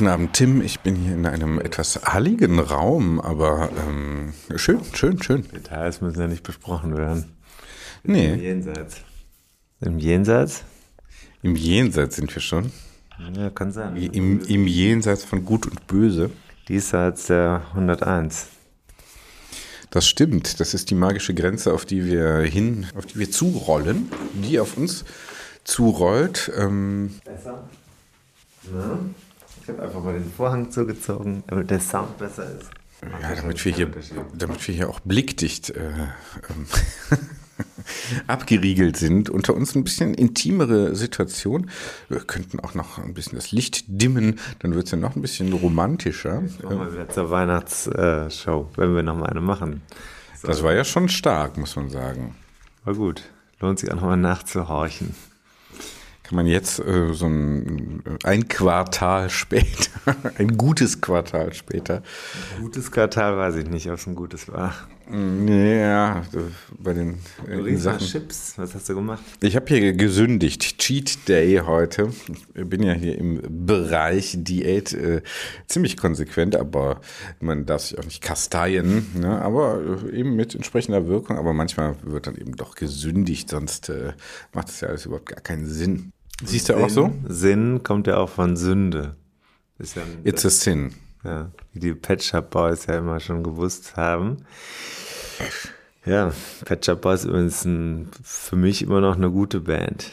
Guten Abend, Tim. Ich bin hier in einem etwas halligen Raum, aber ähm, schön, schön, schön. Details müssen ja nicht besprochen werden. Nee. Im Jenseits. Im Jenseits? Im Jenseits sind wir schon. Ja, kann sein. Im, Im Jenseits von Gut und Böse. Diesseits der 101. Das stimmt. Das ist die magische Grenze, auf die wir hin, auf die wir zurollen, die auf uns zurollt. Ähm, Besser? Ja. Habe einfach mal den Vorhang zugezogen, damit der Sound besser ist. ja, damit wir hier, damit wir hier auch blickdicht äh, ähm, abgeriegelt sind. Unter uns ein bisschen intimere Situation. Wir könnten auch noch ein bisschen das Licht dimmen, dann wird es ja noch ein bisschen romantischer. Wir wieder zur Weihnachtsshow, wenn wir noch mal eine machen. Das war ja schon stark, muss man sagen. War gut. Lohnt sich auch noch mal nachzuhorchen. Kann man jetzt äh, so ein, ein Quartal später, ein gutes Quartal später. Gutes Quartal weiß ich nicht, ob es ein gutes war. Ja, bei den äh, Sachen. Chips. Was hast du gemacht? Ich habe hier gesündigt. Cheat Day heute. Ich bin ja hier im Bereich Diät äh, ziemlich konsequent, aber man darf sich auch nicht kasteien. Ne? Aber äh, eben mit entsprechender Wirkung. Aber manchmal wird dann eben doch gesündigt, sonst äh, macht das ja alles überhaupt gar keinen Sinn. Siehst du auch so? Sinn kommt ja auch von Sünde. Ist ja ein, It's a sin. ja, wie die Pet Shop Boys ja immer schon gewusst haben. Ja, Pet Shop Boys übrigens ein, für mich immer noch eine gute Band.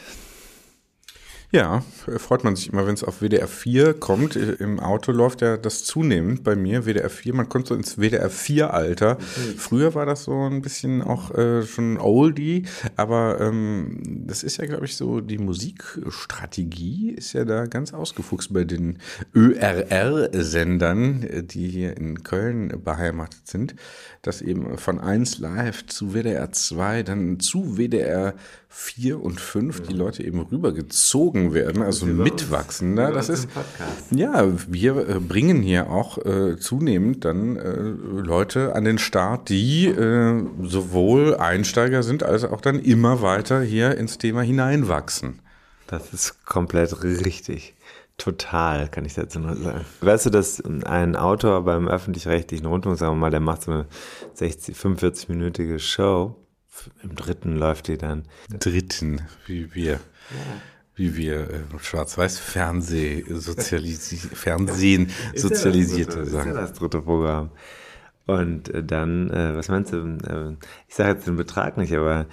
Ja, freut man sich immer, wenn es auf WDR 4 kommt. Im Auto läuft ja das zunehmend bei mir, WDR 4. Man kommt so ins WDR 4-Alter. Früher war das so ein bisschen auch äh, schon Oldie, aber ähm, das ist ja, glaube ich, so, die Musikstrategie ist ja da ganz ausgefuchst bei den ÖRR-Sendern, äh, die hier in Köln beheimatet sind, dass eben von 1 Live zu WDR 2, dann zu WDR 4 und 5 die Leute eben rübergezogen werden, also mitwachsen. Ne? Das ist, ja, wir äh, bringen hier auch äh, zunehmend dann äh, Leute an den Start, die äh, sowohl Einsteiger sind, als auch dann immer weiter hier ins Thema hineinwachsen. Das ist komplett richtig. Total, kann ich dazu nur sagen. Weißt du, dass ein Autor beim öffentlich-rechtlichen Rundfunk, sagen wir mal, der macht so eine 60, 45-minütige Show. Im dritten läuft die dann. Dritten, wie wir, wie wir äh, schwarz-weiß Fernseh sozialisi Fernsehen sozialisierte Das ist ja das dritte Programm. Und äh, dann, äh, was meinst du, äh, ich sage jetzt den Betrag nicht, aber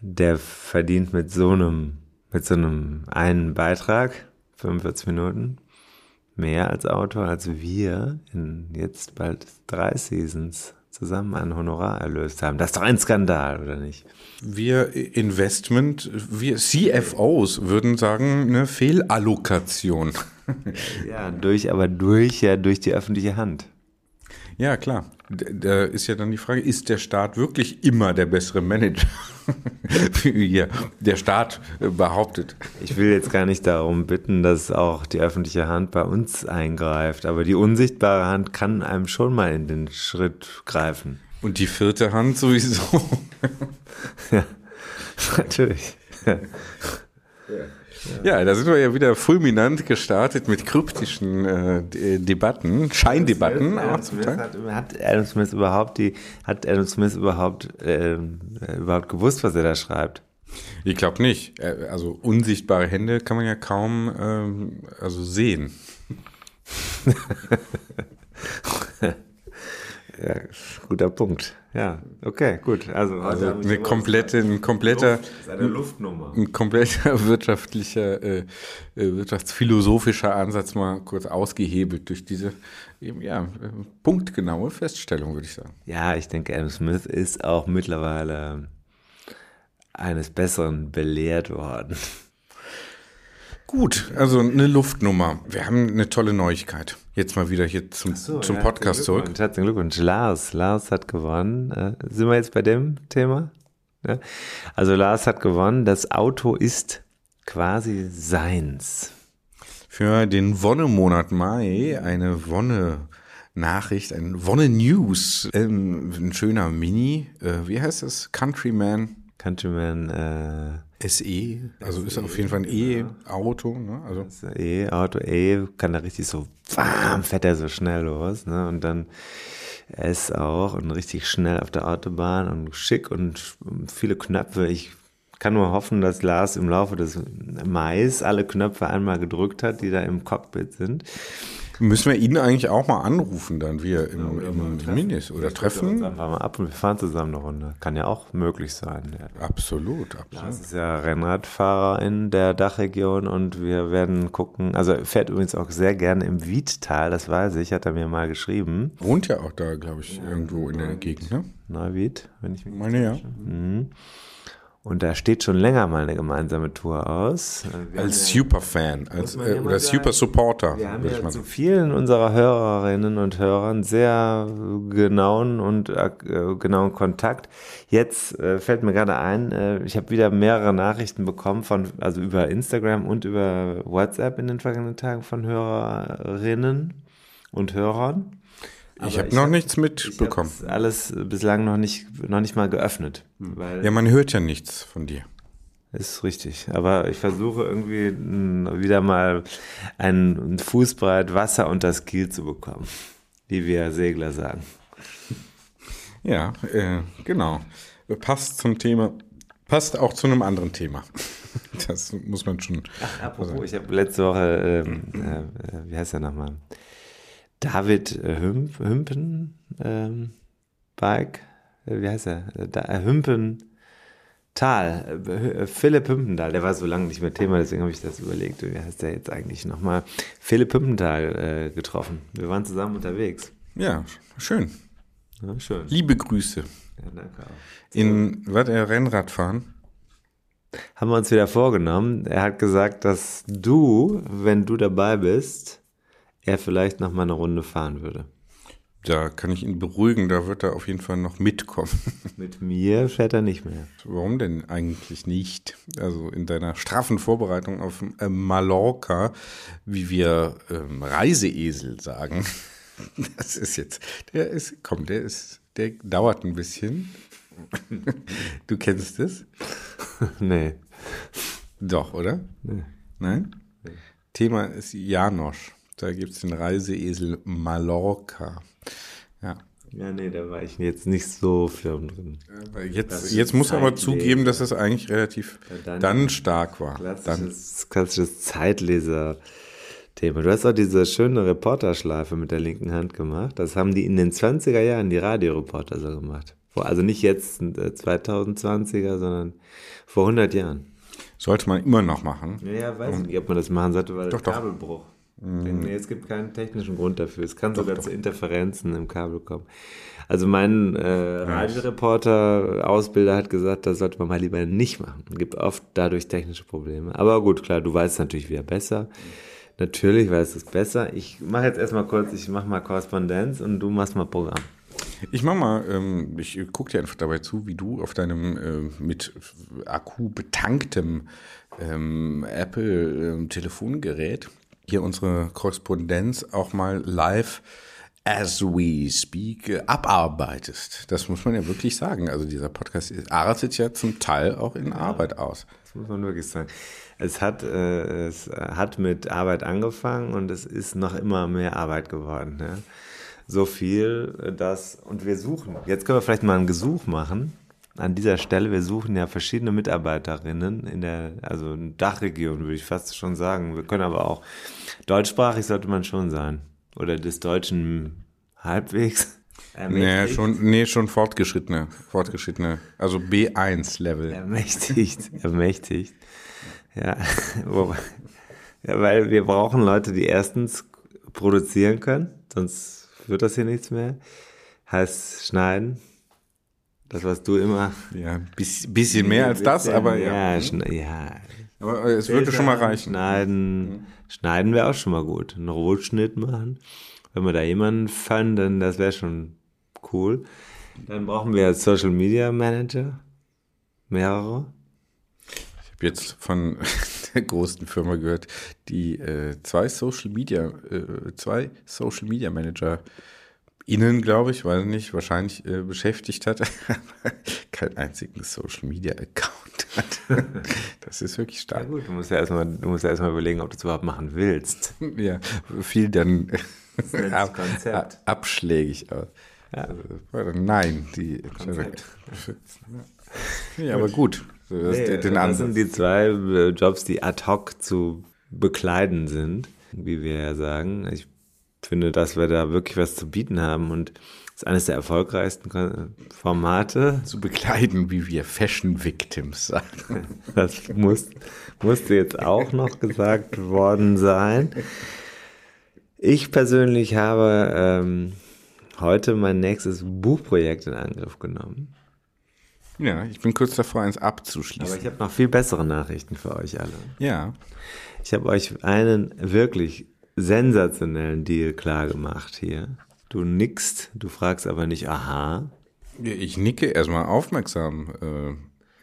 der verdient mit so einem, mit so einem einen Beitrag, 45 Minuten, mehr als Autor, als wir in jetzt bald drei Seasons zusammen ein Honorar erlöst haben. Das ist doch ein Skandal, oder nicht? Wir Investment, wir CFOs würden sagen, eine Fehlallokation. Ja, durch, aber durch, ja, durch die öffentliche Hand. Ja, klar. Da ist ja dann die Frage, ist der Staat wirklich immer der bessere Manager? Wie der Staat äh, behauptet. Ich will jetzt gar nicht darum bitten, dass auch die öffentliche Hand bei uns eingreift, aber die unsichtbare Hand kann einem schon mal in den Schritt greifen. Und die vierte Hand sowieso. Ja, natürlich. Ja. Ja, da sind wir ja wieder fulminant gestartet mit kryptischen äh, Debatten, Scheindebatten Adam Smith Teil. hat, hat Adam Smith überhaupt die, hat Adam Smith überhaupt, ähm, äh, überhaupt gewusst, was er da schreibt? Ich glaube nicht. Äh, also unsichtbare Hände kann man ja kaum ähm, also sehen. ja, guter Punkt. Ja, okay, gut. Also, also eine komplette, ein kompletter, Luft, eine Luftnummer. ein kompletter wirtschaftlicher, äh, äh, wirtschaftsphilosophischer Ansatz mal kurz ausgehebelt durch diese eben, ja, punktgenaue Feststellung, würde ich sagen. Ja, ich denke, Adam Smith ist auch mittlerweile eines Besseren belehrt worden. Gut, also eine Luftnummer. Wir haben eine tolle Neuigkeit. Jetzt mal wieder hier zum, so, zum ja, Podcast zurück. Herzlichen Glückwunsch. Lars, Lars hat gewonnen. Äh, sind wir jetzt bei dem Thema? Ja? Also Lars hat gewonnen. Das Auto ist quasi seins. Für den Wonnemonat Mai eine Wonne. Nachricht, ein Wonne News, ähm, ein schöner Mini, äh, wie heißt das? Countryman. Countryman äh, SE, also ist auf jeden Fall ein E-Auto. Ne? Also. E-Auto, E kann da richtig so, bam, fährt er so schnell los. Ne? Und dann S auch und richtig schnell auf der Autobahn und schick und viele Knöpfe. Ich kann nur hoffen, dass Lars im Laufe des Mais alle Knöpfe einmal gedrückt hat, die da im Cockpit sind. Müssen wir ihn eigentlich auch mal anrufen, dann wir im, ja, im, Minis oder treffen? Wir einfach mal ab und wir fahren zusammen eine Runde. Kann ja auch möglich sein. Ja. Absolut, absolut. Das ist ja Rennradfahrer in der Dachregion und wir werden gucken. Also er fährt übrigens auch sehr gerne im Wiedtal, das weiß ich, hat er mir mal geschrieben. Wohnt ja auch da, glaube ich, irgendwo in der Gegend, ne? Neuwied, wenn ich mich meine ja. Mhm. Und da steht schon länger mal eine gemeinsame Tour aus. Wir als Superfan, als äh, oder Super Supporter. Wir haben ja zu vielen unserer Hörerinnen und Hörern sehr genauen und äh, genauen Kontakt. Jetzt äh, fällt mir gerade ein, äh, ich habe wieder mehrere Nachrichten bekommen von, also über Instagram und über WhatsApp in den vergangenen Tagen von Hörerinnen und Hörern ich habe noch hab, nichts mitbekommen. Ich alles bislang noch nicht, noch nicht mal geöffnet. Hm. ja, man hört ja nichts von dir. Ist richtig. Aber ich versuche irgendwie wieder mal einen Fußbreit Wasser unter das Kiel zu bekommen, wie wir Segler sagen. Ja, äh, genau. Passt zum Thema, passt auch zu einem anderen Thema. Das muss man schon. Ach, apropos, also. ich habe letzte Woche, ähm, äh, äh, wie heißt der nochmal? David äh, Hümp, Hümpen ähm, Bike, äh, wie heißt er? Da, äh, Hümpen Tal, Philipp Hümpenthal, der war so lange nicht mehr Thema, deswegen habe ich das überlegt. Wie heißt der jetzt eigentlich nochmal? Philipp Hümpenthal äh, getroffen. Wir waren zusammen unterwegs. Ja, schön. Ja, schön. Liebe Grüße. Ja, danke auch. In, was, er Rennrad fahren? Haben wir uns wieder vorgenommen. Er hat gesagt, dass du, wenn du dabei bist, er vielleicht noch mal eine Runde fahren würde. Da kann ich ihn beruhigen, da wird er auf jeden Fall noch mitkommen. Mit mir fährt er nicht mehr. Warum denn eigentlich nicht? Also in deiner straffen Vorbereitung auf äh, Mallorca, wie wir ähm, Reiseesel sagen. Das ist jetzt, der ist, komm, der ist, der dauert ein bisschen. Du kennst es? Nee. Doch, oder? Nee. Nein? Nee. Thema ist Janosch. Da gibt es den Reiseesel Mallorca. Ja. Ja, nee, da war ich jetzt nicht so firm drin. Aber jetzt, jetzt muss aber zugeben, dass es eigentlich relativ ja, dann, dann, stark war. Klassisches, dann. klassisches Zeitleser. Thema. Du hast auch diese schöne Reporterschleife mit der linken Hand gemacht. Das haben die in den 20er Jahren, die Radioreporter so gemacht. Also nicht jetzt 2020er, äh, sondern vor 100 Jahren. Sollte man immer noch machen. Ja, weiß ich nicht, ob man das machen sollte, weil doch, Kabelbruch. Mhm. Nee, es gibt keinen technischen Grund dafür. Es kann doch, sogar doch. zu Interferenzen im Kabel kommen. Also mein äh, Radioreporter-Ausbilder hat gesagt, das sollte man mal lieber nicht machen. Es gibt oft dadurch technische Probleme. Aber gut, klar, du weißt natürlich wieder besser. Natürlich weißt du es besser. Ich mache jetzt erstmal kurz, ich mache mal Korrespondenz und du machst mal Programm. Ich mach mal, ähm, ich gucke dir einfach dabei zu, wie du auf deinem äh, mit Akku betanktem ähm, Apple-Telefongerät ähm, hier unsere Korrespondenz auch mal live as we speak abarbeitest. Das muss man ja wirklich sagen. Also dieser Podcast artet ja zum Teil auch in ja, Arbeit aus. Das muss man wirklich sagen. Es hat, äh, es hat mit Arbeit angefangen und es ist noch immer mehr Arbeit geworden. Ja? So viel, äh, dass, und wir suchen. Jetzt können wir vielleicht mal ein Gesuch machen an dieser Stelle, wir suchen ja verschiedene Mitarbeiterinnen in der, also in Dachregion, würde ich fast schon sagen. Wir können aber auch, deutschsprachig sollte man schon sein. Oder des Deutschen halbwegs. Nee, schon, nee, schon fortgeschrittene, fortgeschrittene, also B1-Level. Ermächtigt, ermächtigt. Ja, ja, weil wir brauchen Leute, die erstens produzieren können, sonst wird das hier nichts mehr. Heißt schneiden. Das, was du immer. Ja, bisschen, bisschen mehr als das, aber ja. Ja, ja. Aber es würde schon mal reichen. Schneiden, schneiden wäre auch schon mal gut. Einen Rotschnitt machen. Wenn wir da jemanden fanden, das wäre schon cool. Dann brauchen wir als Social Media Manager mehrere. Ich habe jetzt von der großen Firma gehört, die äh, zwei Social Media, äh, zwei Social Media Manager Ihnen, glaube ich, weiß nicht, wahrscheinlich äh, beschäftigt hat, keinen einzigen Social Media Account hat. das ist wirklich stark. Ja gut, du musst ja erstmal, du musst ja erstmal überlegen, ob du es überhaupt machen willst. Ja, viel dann ab, Konzept. abschlägig aus. Ja. Also, nein, die Konzept. Ja, aber gut. Nee, den das sind die zwei äh, Jobs, die ad hoc zu bekleiden sind, wie wir ja sagen. Ich finde, dass wir da wirklich was zu bieten haben und das ist eines der erfolgreichsten Formate. zu bekleiden, wie wir Fashion Victims sagen. Das muss, musste jetzt auch noch gesagt worden sein. Ich persönlich habe ähm, heute mein nächstes Buchprojekt in Angriff genommen. Ja, ich bin kurz davor, eins Aber abzuschließen. ich habe noch viel bessere Nachrichten für euch alle. ja, Ich habe euch einen wirklich sensationellen Deal klar gemacht hier. Du nickst, du fragst aber nicht, aha. ich nicke erstmal aufmerksam. äh,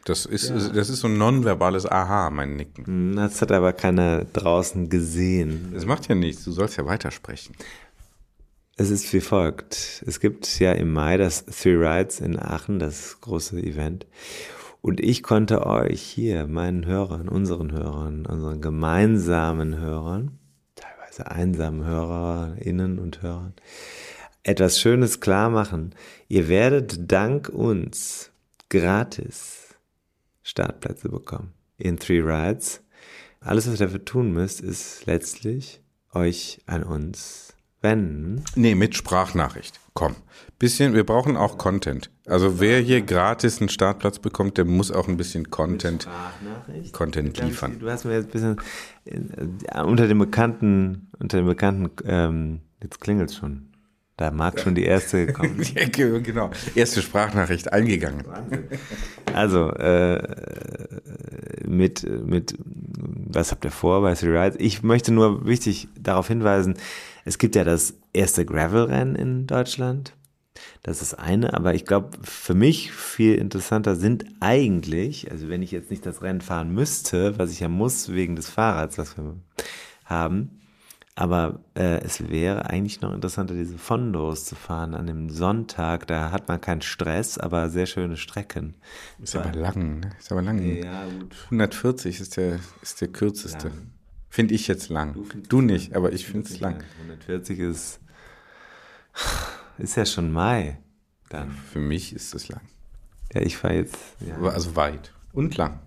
Das ist, das ist so ein nonverbales Aha, mein Nicken. Das hat aber keiner draußen gesehen. Das macht ja nichts, du sollst ja weitersprechen. Es ist wie folgt. Es gibt ja im Mai das Three Rides in Aachen, das große Event. Und ich konnte euch hier, meinen Hörern, unseren Hörern, unseren gemeinsamen Hörern, einsamen Hörerinnen und Hörern, etwas Schönes klar machen. Ihr werdet dank uns gratis Startplätze bekommen in Three Rides. Alles, was ihr dafür tun müsst, ist letztlich euch an uns wenden. Nee, mit Sprachnachricht. Komm. Bisschen, wir brauchen auch Content. Also wer hier gratis einen Startplatz bekommt, der muss auch ein bisschen Content. Content liefern. Du hast mir jetzt ein bisschen äh, unter dem bekannten, unter dem bekannten, ähm, jetzt klingelt's schon. Da mag schon die erste kommen. Genau. Erste Sprachnachricht eingegangen. Also, äh, mit, mit, was habt ihr vor bei Three Rides? Ich möchte nur wichtig darauf hinweisen, es gibt ja das erste Gravel-Rennen in Deutschland. Das ist eine, aber ich glaube, für mich viel interessanter sind eigentlich, also wenn ich jetzt nicht das Rennen fahren müsste, was ich ja muss wegen des Fahrrads, was wir haben, aber äh, es wäre eigentlich noch interessanter, diese Fondos zu fahren an dem Sonntag. Da hat man keinen Stress, aber sehr schöne Strecken. Ist aber lang, ne? Ist aber lang. Ja, gut. 140 ist der, ist der kürzeste. Finde ich jetzt lang. findest Du nicht, aber ich finde es lang. 140 ist, ist ja schon Mai. Dann. Für mich ist es lang. Ja, ich fahre jetzt. Ja. Also weit. Und lang.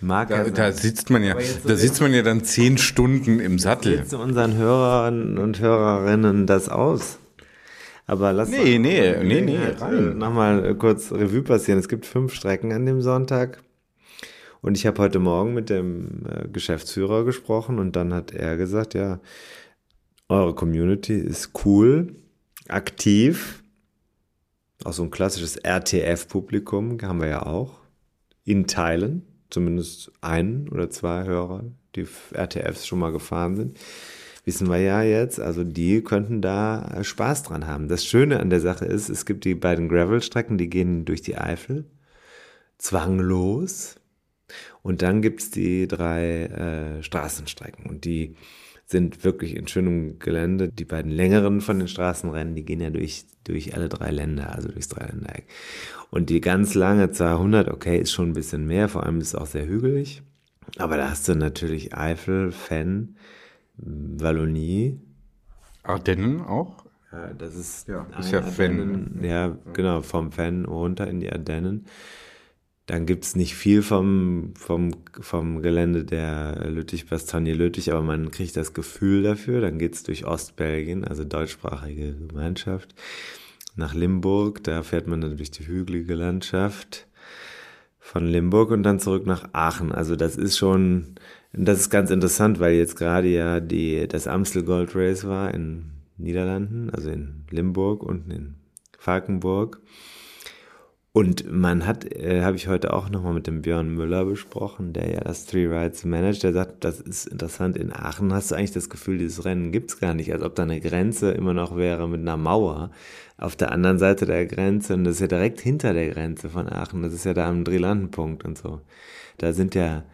Mag Da, da sitzt man ja, so da sitzt man ja dann zehn Stunden im Sattel. Jetzt unseren Hörern und Hörerinnen das aus. Aber lass Nee, doch nee, nee, nee, rein. äh, Nochmal äh, kurz Revue passieren. Es gibt fünf Strecken an dem Sonntag. Und ich habe heute Morgen mit dem äh, Geschäftsführer gesprochen und dann hat er gesagt, ja, eure Community ist cool, aktiv. Auch so ein klassisches RTF-Publikum haben wir ja auch. In Teilen, zumindest ein oder zwei Hörer, die RTFs schon mal gefahren sind wissen wir ja jetzt, also die könnten da äh, Spaß dran haben. Das Schöne an der Sache ist, es gibt die beiden Gravel-Strecken, die gehen durch die Eifel, zwanglos. Und dann gibt's die drei äh, Straßenstrecken und die sind wirklich in schönem Gelände. Die beiden längeren von den Straßenrennen, die gehen ja durch, durch alle drei Länder, also durchs Dreiländereck. Und die ganz lange 200, okay, ist schon ein bisschen mehr, vor allem ist es auch sehr hügelig. Aber da hast du natürlich Eifel, Fenn, Wallonie, Ardennen auch? Ja, das ist, ja, ist ja Ardennen, Ja, genau, vom Fan runter in die Ardennen. Dann gibt es nicht viel vom, vom, vom Gelände der Lüttich-Bastogne-Lüttich, aber man kriegt das Gefühl dafür. Dann geht es durch Ostbelgien, also deutschsprachige Gemeinschaft, nach Limburg. Da fährt man dann durch die hügelige Landschaft von Limburg und dann zurück nach Aachen. Also das ist schon, das ist ganz interessant, weil jetzt gerade ja die, das Amstel Gold Race war in Niederlanden, also in Limburg und in Falkenburg. Und man hat, äh, habe ich heute auch nochmal mit dem Björn Müller besprochen, der ja das Three Rides managt, der sagt, das ist interessant, in Aachen hast du eigentlich das Gefühl, dieses Rennen gibt's gar nicht, als ob da eine Grenze immer noch wäre mit einer Mauer auf der anderen Seite der Grenze und das ist ja direkt hinter der Grenze von Aachen, das ist ja da am Drilandenpunkt und so. Da sind ja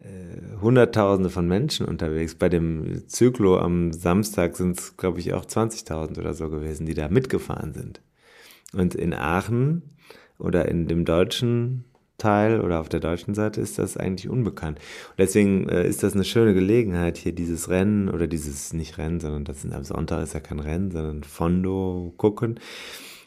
äh, Hunderttausende von Menschen unterwegs. Bei dem Zyklo am Samstag sind es, glaube ich, auch 20.000 oder so gewesen, die da mitgefahren sind. Und in Aachen oder in dem deutschen Teil oder auf der deutschen Seite ist das eigentlich unbekannt. Und deswegen äh, ist das eine schöne Gelegenheit, hier dieses Rennen oder dieses, nicht Rennen, sondern das am Sonntag ist ja kein Rennen, sondern Fondo gucken.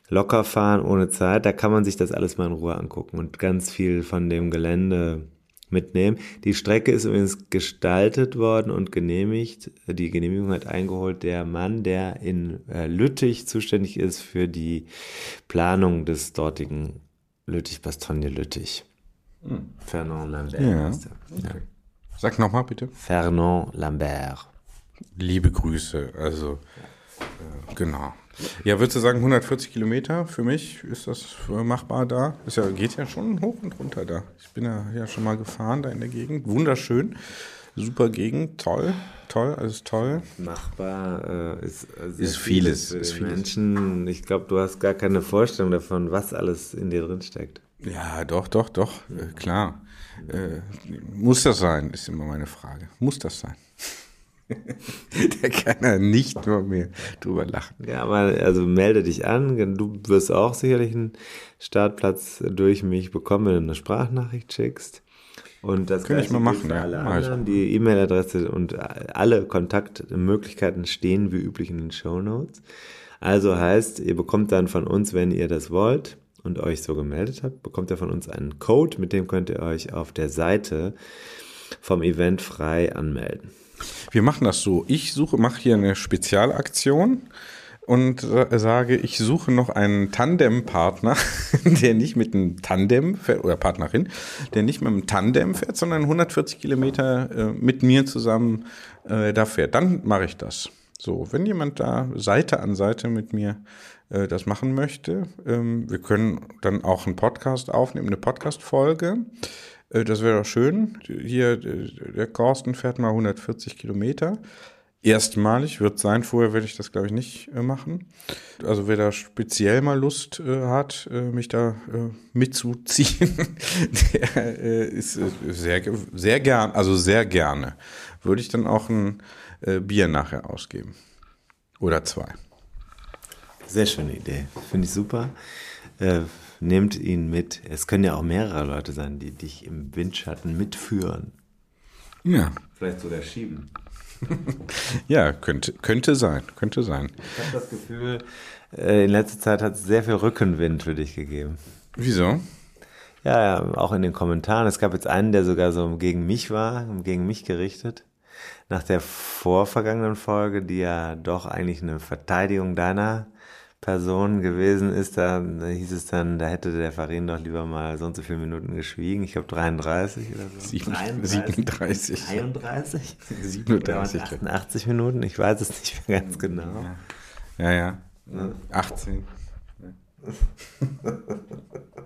Locker fahren ohne Zeit, da kann man sich das alles mal in Ruhe angucken und ganz viel von dem Gelände mitnehmen. Die Strecke ist übrigens gestaltet worden und genehmigt. Die Genehmigung hat eingeholt der Mann, der in äh, Lüttich zuständig ist für die Planung des dortigen Lüttich-Bastogne-Lüttich. Hm. Fernand Lambert ja. heißt er. Okay. Ja. Sag nochmal bitte. Fernand Lambert. Liebe Grüße, also äh, genau. Ja, würdest du sagen 140 Kilometer für mich? Ist das machbar da? Ist ja, geht ja schon hoch und runter da. Ich bin ja, ja schon mal gefahren da in der Gegend. Wunderschön. Super Gegend, toll, toll, alles toll. Machbar äh, ist, äh, ist vieles. Ist vieles. Menschen, ich glaube, du hast gar keine Vorstellung davon, was alles in dir drin steckt. Ja, doch, doch, doch, äh, klar. Äh, muss das sein, ist immer meine Frage. Muss das sein? da kann er nicht nur mehr drüber lachen. Ja, aber also melde dich an. Du wirst auch sicherlich einen Startplatz durch mich bekommen, wenn du eine Sprachnachricht schickst. Und das kann ich mal machen. Ja, alle anderen. Die E-Mail-Adresse und alle Kontaktmöglichkeiten stehen wie üblich in den Show Notes. Also heißt, ihr bekommt dann von uns, wenn ihr das wollt und euch so gemeldet habt, bekommt ihr von uns einen Code, mit dem könnt ihr euch auf der Seite vom Event frei anmelden. Wir machen das so. Ich suche, mache hier eine Spezialaktion und sage, ich suche noch einen Tandempartner, der nicht mit einem Tandem fährt, oder Partnerin, der nicht mit einem Tandem fährt, sondern 140 Kilometer äh, mit mir zusammen äh, da fährt. Dann mache ich das. So, wenn jemand da Seite an Seite mit mir äh, das machen möchte, ähm, wir können dann auch einen Podcast aufnehmen, eine Podcast-Folge. Äh, das wäre doch schön. Hier, der Carsten fährt mal 140 Kilometer. Erstmalig wird sein, vorher werde ich das, glaube ich, nicht äh, machen. Also wer da speziell mal Lust äh, hat, äh, mich da äh, mitzuziehen, der äh, ist sehr, sehr gern, also sehr gerne, würde ich dann auch ein Bier nachher ausgeben. Oder zwei. Sehr schöne Idee. Finde ich super nehmt ihn mit. Es können ja auch mehrere Leute sein, die dich im Windschatten mitführen. Ja. Vielleicht sogar schieben. ja, könnte, könnte sein, könnte sein. Ich habe das Gefühl, äh, in letzter Zeit hat es sehr viel Rückenwind für dich gegeben. Wieso? Ja, ja, auch in den Kommentaren. Es gab jetzt einen, der sogar so gegen mich war, gegen mich gerichtet. Nach der vorvergangenen Folge, die ja doch eigentlich eine Verteidigung deiner Person gewesen ist, da, hieß es dann, da hätte der Farin doch lieber mal so und so viele Minuten geschwiegen. Ich glaube 33 oder so. 37. 33? 37. 88 Minuten, ich weiß es nicht mehr ganz genau. Ja, ja. ja. 18.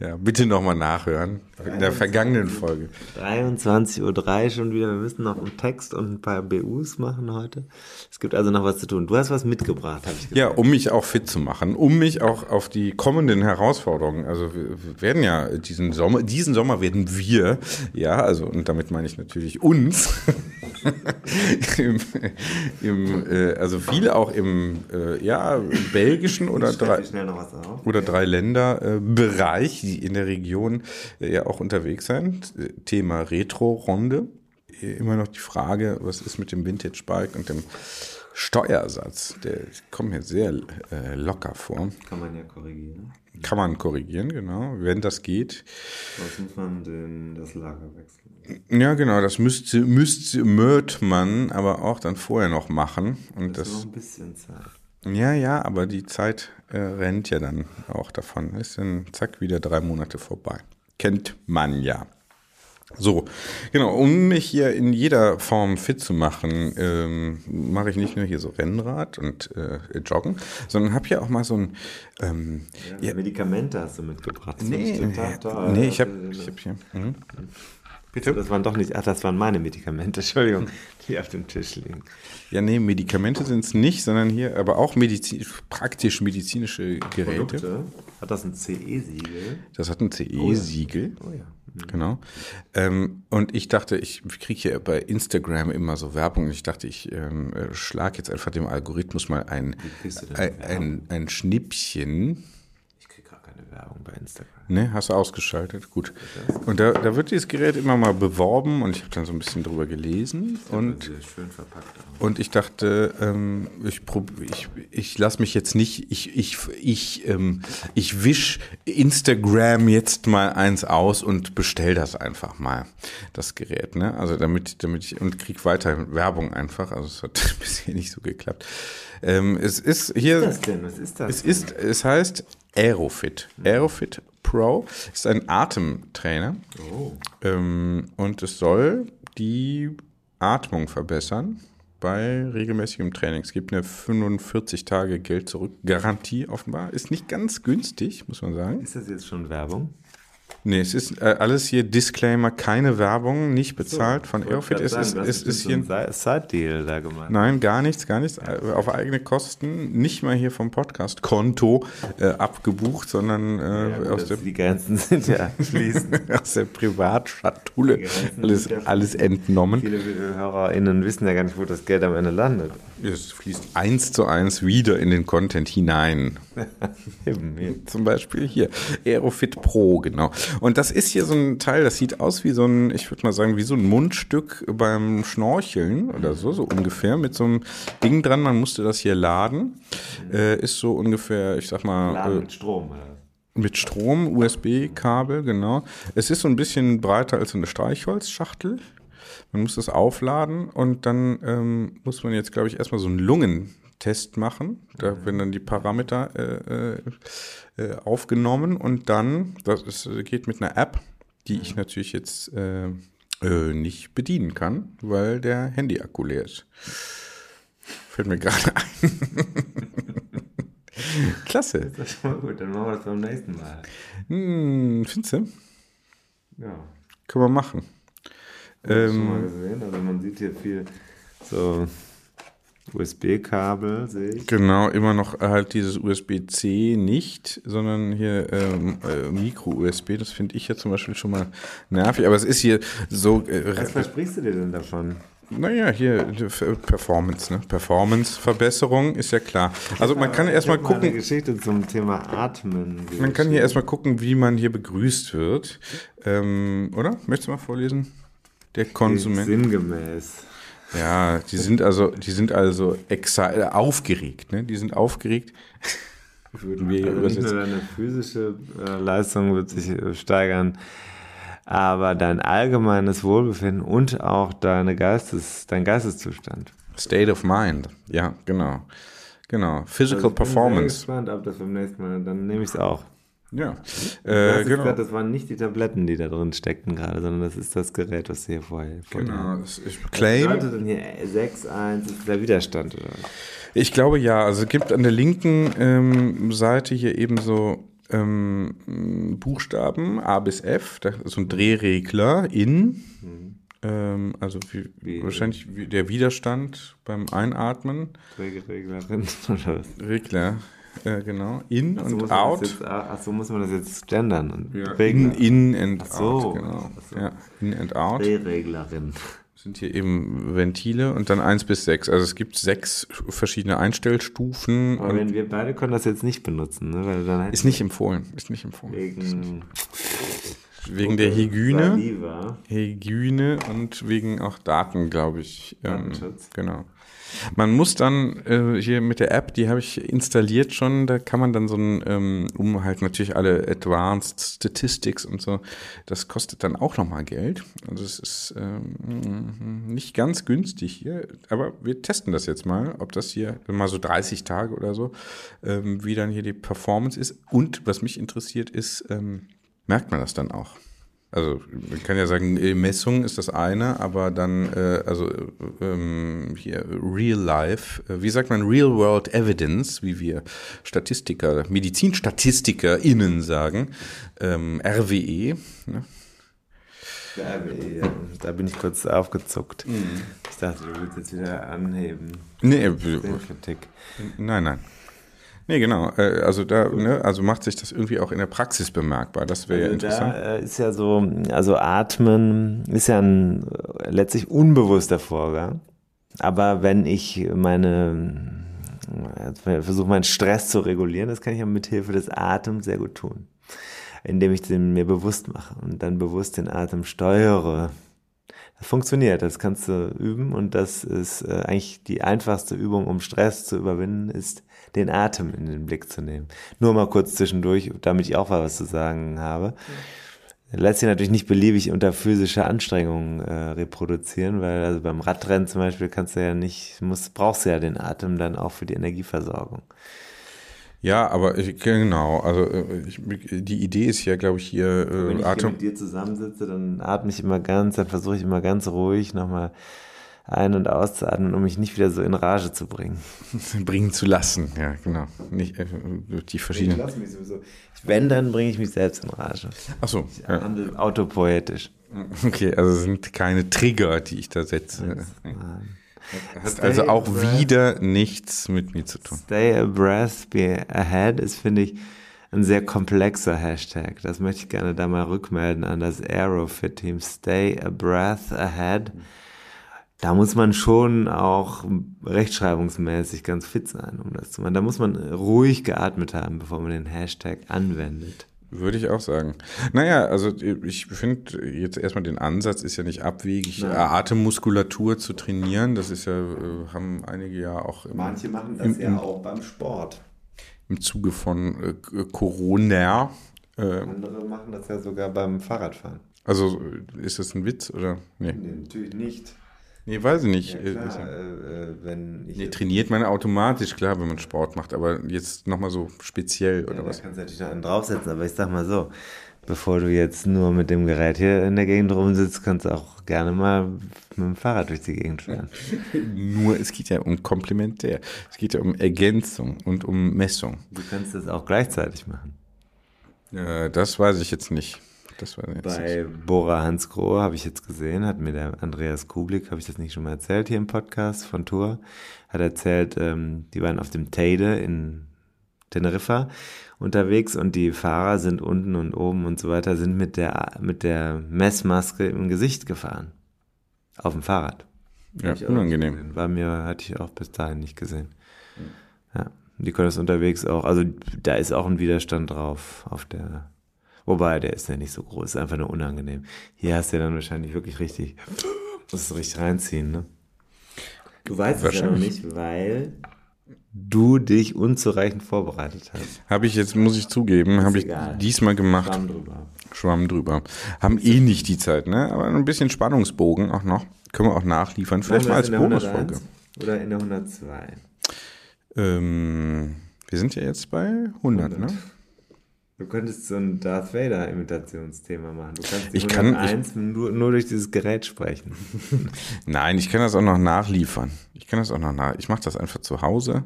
ja, bitte nochmal nachhören. In der vergangenen Folge. 23.03 Uhr schon wieder. Wir müssen noch einen Text und ein paar BUs machen heute. Es gibt also noch was zu tun. Du hast was mitgebracht, habe ich gesagt. Ja, um mich auch fit zu machen, um mich auch auf die kommenden Herausforderungen. Also wir werden ja diesen Sommer, diesen Sommer werden wir, ja, also und damit meine ich natürlich uns, Im, im, äh, also viele auch im äh, ja, belgischen oder drei, oder drei Länder Bereich, die in der Region äh, ja auch unterwegs sein. Thema Retro-Ronde. immer noch die Frage, was ist mit dem Vintage Bike und dem Steuersatz? Der kommt mir sehr äh, locker vor. Kann man ja korrigieren. Kann man korrigieren, genau, wenn das geht. Was muss man denn das Lager wechseln? Ja, genau, das müsste, müsste, mögt man aber auch dann vorher noch machen. Und Das ist das, noch ein bisschen Zeit. Ja, ja, aber die Zeit äh, rennt ja dann auch davon. Ist dann zack wieder drei Monate vorbei. Kennt man ja. So, genau, um mich hier in jeder Form fit zu machen, ähm, mache ich nicht nur hier so Rennrad und äh, Joggen, sondern habe hier auch mal so ein, ähm, Ja, Medikamente hast du mitgebracht. Nee, toll. nee, ich habe Also, ich hab hier, mhm. Bitte? Das waren doch nicht, ach, das waren meine Medikamente, Entschuldigung, die auf dem Tisch liegen. ja, nee, Medikamente sind es nicht, sondern hier aber auch Medizin, praktisch medizinische Geräte. Produkte. Hat das ein CE-Siegel? Das hat ein CE-Siegel. Oh ja. Genau. Ähm, und ich dachte, ich kriege hier bei Instagram immer so Werbung. Und ich dachte, ich ähm, schlage jetzt einfach dem Algorithmus mal ein, ein, ein, ein Schnippchen. Ich kriege gar keine Werbung bei Instagram. Ne, hast du ausgeschaltet? Gut. Und da, da wird dieses Gerät immer mal beworben und ich habe dann so ein bisschen drüber gelesen. Und schön verpackt auch. Und ich dachte, ähm, ich, ich, ich lasse mich jetzt nicht, ich, ich, ich, ähm, ich wisch Instagram jetzt mal eins aus und bestell das einfach mal, das Gerät, ne? Also damit, damit ich, und krieg weiter Werbung einfach. Also es hat bisher nicht so geklappt. Ähm, es ist hier. Was ist das denn? Was ist das? Es ist, es heißt Aerofit. Aerofit Pro ist ein Atemtrainer. Oh. Ähm, und es soll die Atmung verbessern bei regelmäßigem Training. Es gibt eine 45 Tage Geld zurück Garantie offenbar. Ist nicht ganz günstig, muss man sagen. Ist das jetzt schon Werbung? Nee, es ist äh, alles hier Disclaimer, keine Werbung, nicht bezahlt von Aerofit. Es ist, es ist hier ein Side-Deal da gemacht. Nein, gar nichts, gar nichts. Äh, Auf eigene Kosten, nicht mal hier vom Podcast-Konto äh, abgebucht, sondern äh, Ja, aus, der, die Grenzen sind ja fließend. aus der Privatschatulle alles, ja alles entnommen. Viele HörerInnen wissen ja gar nicht, wo das Geld am Ende landet. Es fließt eins zu eins wieder in den Content hinein. Zum Beispiel hier Aerofit Pro, genau. Und das ist hier so ein Teil, das sieht aus wie so ein, ich würde mal sagen, wie so ein Mundstück beim Schnorcheln oder so, so ungefähr, mit so einem Ding dran. Man musste das hier laden. Äh, ist so ungefähr, ich sag mal, Laden äh, mit Strom. Oder? mit Strom, USB-Kabel, genau. Es ist so ein bisschen breiter als so eine Streichholzschachtel. Man muss das aufladen und dann ähm, muss man jetzt, glaube ich, erstmal so einen Lungentest machen. Da werden dann die Parameter äh, äh, äh, aufgenommen und dann, das ist, geht mit einer App, die ich natürlich jetzt äh, äh, nicht bedienen kann, weil der Handy-Akku leer ist. Fällt mir gerade ein. Klasse. Das ist schon mal gut, dann machen wir das beim nächsten Mal. Hm, findest du? Ja. Können wir machen. Du schon mal Ähm, gesehen? Also man sieht hier viel so USB-Kabel, sehe ich. genau, immer noch halt dieses USB-C nicht, sondern hier ähm, äh, Micro-USB. Das finde ich ja zum Beispiel schon mal nervig. Aber es ist hier so, Was äh, versprichst du dir denn davon? naja, hier Performance, ne? Performance-Verbesserung ist ja klar. Also man kann erstmal mal eine gucken, Geschichte zum Thema Atmen. man kann hier erstmal gucken, wie man hier begrüßt wird. Ähm, oder? Möchtest du mal vorlesen? Der Konsument. Sinngemäß. Ja, die sind also, die sind also exi- äh, aufgeregt, ne? Die sind aufgeregt. Würden wir Also nicht nur deine physische äh, Leistung wird sich äh, steigern, aber dein allgemeines Wohlbefinden und auch deine Geistes, dein Geisteszustand. State of Mind. Ja, genau. Genau. Physical Also ich bin sehr Performance. gespannt, ob das beim nächsten Mal, dann nehme ich es auch. Ja. Äh, genau. gesagt, das waren nicht die Tabletten, die da drin steckten gerade, sondern das ist das Gerät, was hier vorher Genau. Das Was Claim. bedeutet denn hier 6.1 ist der Widerstand, oder? was? Ich glaube ja. Also es gibt an der linken ähm, Seite hier eben so ähm, Buchstaben A bis F. Da so ein Drehregler in. Ähm, also wie, Wie- wahrscheinlich wie der Widerstand beim Einatmen. Trägerreglerin oder was? Regler. Äh, genau. In Ach so, und out. Jetzt, ach so, muss man das jetzt gendern. Und In, in and Ach so. out, genau. Ach so. Ja, in and out Drehreglerin. sind hier eben Ventile und dann eins bis sechs. Also es gibt sechs verschiedene Einstellstufen. Aber wenn wir beide können das jetzt nicht benutzen, ne? Weil dann ist nicht empfohlen. Ist nicht empfohlen. wegen wegen der Hygiene. Saliva. Hygiene und wegen auch Daten, glaube ich. Ähm, Datenschutz. genau. Man muss dann äh, hier mit der App, die habe ich installiert schon, da kann man dann so ein, ähm, um halt natürlich alle Advanced Statistics und so, das kostet dann auch nochmal Geld. Also es ist ähm, nicht ganz günstig hier, aber wir testen das jetzt mal, ob das hier mal so 30 Tage oder so, ähm, wie dann hier die Performance ist. Und was mich interessiert ist, ähm, merkt man das dann auch? Also man kann ja sagen, äh, Messung ist das eine, aber dann äh, also äh, ähm, hier Real Life, äh, wie sagt man Real World Evidence, wie wir Statistiker, MedizinstatistikerInnen sagen, ähm, RWE. Ne? Ja, ja, da bin ich kurz aufgezuckt. Ich dachte, du willst jetzt wieder anheben. Nee, äh, Kritik. nein, nein. Nee, genau. Äh, also da, ne, also macht sich das irgendwie auch in der Praxis bemerkbar. Das wäre ja Also interessant. da äh, ist ja so, also Atmen ist ja ein äh, letztlich unbewusster Vorgang. Aber wenn ich meine, versuche meinen Stress zu regulieren, das kann ich ja mit Hilfe des Atems sehr gut tun. Indem ich den mir bewusst mache und dann bewusst den Atem steuere. Das funktioniert, das kannst du üben und das ist eigentlich die einfachste Übung, um Stress zu überwinden, ist den Atem in den Blick zu nehmen. Nur mal kurz zwischendurch, damit ich auch mal was zu sagen habe. Lässt sich natürlich nicht beliebig unter physischer Anstrengung äh, reproduzieren, weil also beim Radrennen zum Beispiel kannst du ja nicht, musst, brauchst du ja den Atem dann auch für die Energieversorgung. Ja, aber ich, genau. Also äh, ich, die Idee ist ja, glaube ich, hier Wenn äh, ich Atem. hier mit dir zusammensitze, dann atme ich immer ganz, dann versuche ich immer ganz ruhig nochmal ein- und auszuatmen, um mich nicht wieder so in Rage zu bringen. bringen zu lassen. Ja, genau. Nicht äh, die verschiedenen. lasse mich sowieso. Wenn, dann bringe ich mich selbst in Rage. Ach so. Ich Ja. handle autopoetisch. Okay, also es sind keine Trigger, die ich da setze. Hat also Stay auch breath. wieder nichts mit mir zu tun. Stay a breath, be ahead ist, finde ich, ein sehr komplexer Hashtag. Das möchte ich gerne da mal rückmelden an das Aerofit-Team. Stay a breath ahead. Da muss man schon auch rechtschreibungsmäßig ganz fit sein, um das zu machen. Da muss man ruhig geatmet haben, bevor man den Hashtag anwendet. Würde ich auch sagen. Naja, also ich finde jetzt erstmal den Ansatz ist ja nicht abwegig, Nein. Atemmuskulatur zu trainieren. Das ist ja, äh, haben einige ja auch im, Manche machen das Im- ja auch beim Sport. im Zuge von äh, Corona. Äh, Andere machen das ja sogar beim Fahrradfahren. also ist das ein Witz oder? Nee, Nee, natürlich nicht. Nee weiß ich nicht. Ja, klar, äh, äh, wenn ich Nee, trainiert man automatisch, klar, wenn man Sport macht, aber jetzt nochmal so speziell oder Ja, da was? kannst du natürlich noch einen draufsetzen, aber ich sag mal so, bevor du jetzt nur mit dem Gerät hier in der Gegend rumsitzt, kannst du auch gerne mal mit dem Fahrrad durch die Gegend fahren. Nur, es geht ja um Komplementär. Es geht ja um Ergänzung und um Messung. Du kannst das auch gleichzeitig machen. Äh, das weiß ich jetzt nicht. Das ich jetzt. Bei Bora Hans Grohe habe ich jetzt gesehen, hat mir der Andreas Kublik, habe ich das nicht schon mal erzählt hier im Podcast von Tour, hat erzählt, ähm, die waren auf dem Teide in Teneriffa unterwegs und die Fahrer sind unten und oben und so weiter, sind mit der, mit der Messmaske im Gesicht gefahren. Auf dem Fahrrad. Ja, unangenehm. War mir, hatte ich auch bis dahin nicht gesehen. Ja. Die können das unterwegs auch, also da ist auch ein Widerstand drauf auf der, wobei der ist ja nicht so groß, ist einfach nur unangenehm. Hier hast du ja dann wahrscheinlich wirklich richtig, musst du richtig reinziehen, ne? Du weißt es ja noch Wahrscheinlich. nicht, weil du dich unzureichend vorbereitet hast. Habe ich jetzt, muss ich zugeben, habe ich egal. diesmal gemacht. Schwamm drüber. Schwamm drüber. Haben eh nicht die Zeit, ne? Aber ein bisschen Spannungsbogen auch noch. Können wir auch nachliefern. Vielleicht mal als Bonusfolge. in der 101 Oder in der 102. Ähm, wir sind ja jetzt bei 100, ne? Du könntest so ein Darth Vader Imitationsthema machen. Du kannst die Ich kann- 101 nur, nur durch dieses Gerät sprechen. Nein, ich kann das auch noch nachliefern. Ich kann das auch noch nach. Ich mache das einfach zu Hause.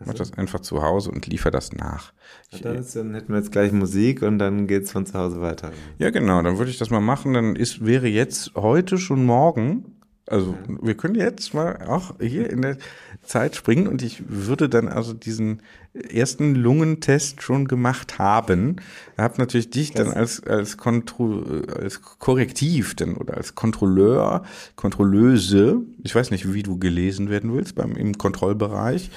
Ich mache das einfach zu Hause und liefere das nach. Ich, Und dann, ist, dann hätten wir jetzt gleich Musik und dann geht's von zu Hause weiter. ja, genau, dann würde ich das mal machen. Dann ist, wäre jetzt heute schon morgen. Also, wir können jetzt mal auch hier in der Zeit springen und ich würde dann also diesen ersten Lungentest schon gemacht haben. Habe natürlich dich dann als, als, Kontro, als Korrektiv dann oder als Kontrolleur, Kontrolleuse, ich weiß nicht, wie du gelesen werden willst beim, im Kontrollbereich.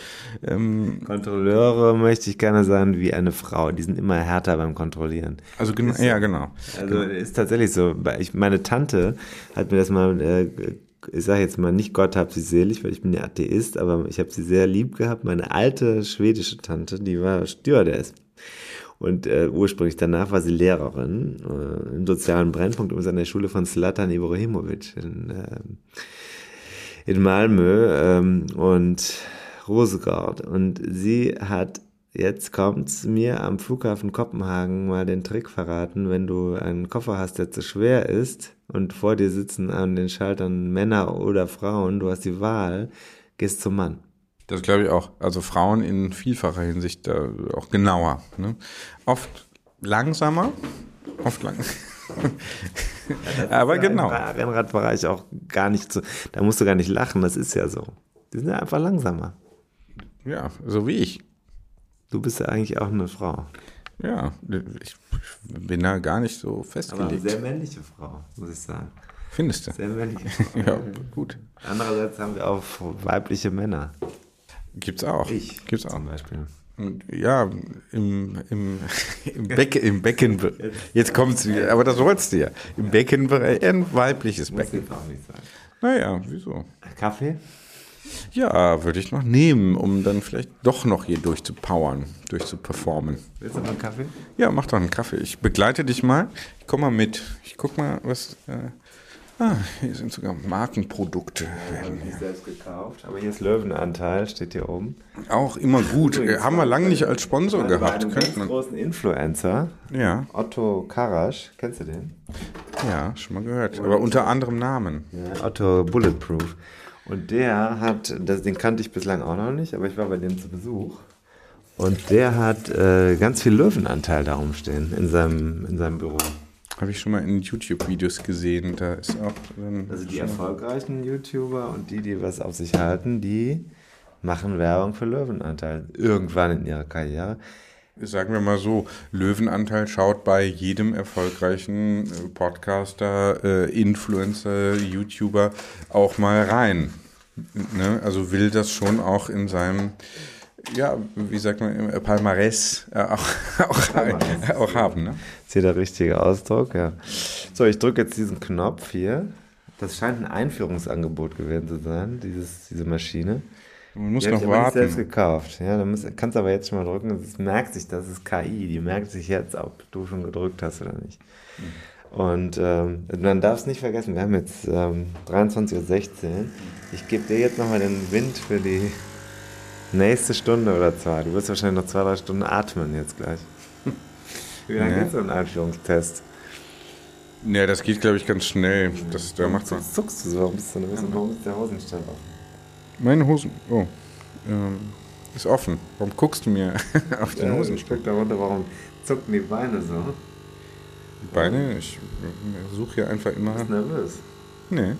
Ähm, Kontrolleure möchte ich gerne sein wie eine Frau. Die sind immer härter beim Kontrollieren. Also genau, ja, genau. Also ist tatsächlich so. Ich, meine Tante hat mir das mal äh, ich sage jetzt mal nicht Gott hab sie selig, weil ich bin ja Atheist, aber ich habe sie sehr lieb gehabt. Meine alte schwedische Tante, die war Stewardess. Und äh, ursprünglich danach war sie Lehrerin äh, im sozialen Brennpunkt übrigens an der Schule von Slatan Ibrahimovic in, äh, in Malmö ähm, und Rosegard. Und sie hat Jetzt kommt's mir am Flughafen Kopenhagen mal den Trick verraten, wenn du einen Koffer hast, der zu schwer ist und vor dir sitzen an den Schaltern Männer oder Frauen, du hast die Wahl, gehst zum Mann. Das glaube ich auch. Also Frauen in vielfacher Hinsicht da auch genauer. Ne? Oft langsamer, oft lang. Ja, Aber genau. Im Rennradbereich auch gar nicht so, da musst du gar nicht lachen, das ist ja so. Die sind ja einfach langsamer. Ja, so wie ich. Du bist ja eigentlich auch eine Frau. Ja, ich bin da gar nicht so festgelegt. Aber eine sehr männliche Frau, muss ich sagen. Findest du? Sehr männliche Frau. ja, gut. Andererseits haben wir auch weibliche Männer. Gibt's auch. Ich. Gibt's auch. Zum Beispiel. Ja, im, im, im, Becken, im Becken, jetzt kommt's wieder, aber das wolltest du ja. Im Beckenbereich, ein weibliches Becken. Muss auch nicht sein. Naja, wieso? Kaffee? Ja, würde ich noch nehmen, um dann vielleicht doch noch hier durchzupowern, durchzuperformen. Willst du noch einen Kaffee? Ja, mach doch einen Kaffee. Ich begleite dich mal. Ich komm mal mit. Ich guck mal, was. Äh, ah, hier sind sogar Markenprodukte. Ja, ich selbst gekauft. Aber hier ist Löwenanteil, steht hier oben. Auch immer gut. Übrigens, Haben wir lange nicht als Sponsor bei gehabt. Bei einem ganz großen Influencer. Ja. Otto Karasch. Kennst du den? Ja, schon mal gehört. Aber unter anderem Namen. Ja, Otto Bulletproof. Und der hat, das, den kannte ich bislang auch noch nicht, aber ich war bei dem zu Besuch. Und der hat äh, ganz viel Löwenanteil darum stehen in seinem, in seinem Büro. Habe ich schon mal in YouTube-Videos gesehen. Da ist auch. also die erfolgreichen YouTuber und die, die was auf sich halten, die machen Werbung für Löwenanteil. Irgendwann in ihrer Karriere sagen wir mal so, Löwenanteil schaut bei jedem erfolgreichen äh, Podcaster, äh, Influencer, YouTuber auch mal rein. Ne? Also will das schon auch in seinem, ja, wie sagt man, Palmares äh, auch, auch, Palmares. auch haben. Ne? Ist hier der richtige Ausdruck, ja. So, ich drücke jetzt diesen Knopf hier. Das scheint ein Einführungsangebot gewesen zu sein, dieses, diese Maschine. Man muss noch warten. Ich selbst gekauft. Ja, dann musst, kannst aber jetzt schon mal drücken. Es merkt sich, das ist KI. Die merkt sich jetzt, ob du schon gedrückt hast oder nicht. Mhm. Und ähm, man darf es nicht vergessen, wir haben jetzt ähm, 23.16 Uhr. Ich gebe dir jetzt nochmal den Wind für die nächste Stunde oder zwei. Du wirst wahrscheinlich noch zwei, drei Stunden atmen jetzt gleich. Wie lange ja. geht so ein Einführungstest? Ja, das geht, glaube ich, ganz schnell. Das, da macht man. Zuckst du so? Warum bist du, warum ist der Hosenstall offen? Meine Hosen. Oh. Ähm, ist offen. Warum guckst du mir auf den ja, Hosen? Ich guck darunter, warum zucken die Beine so? Die Beine? Ich suche hier einfach immer. Du bist nervös. Nee.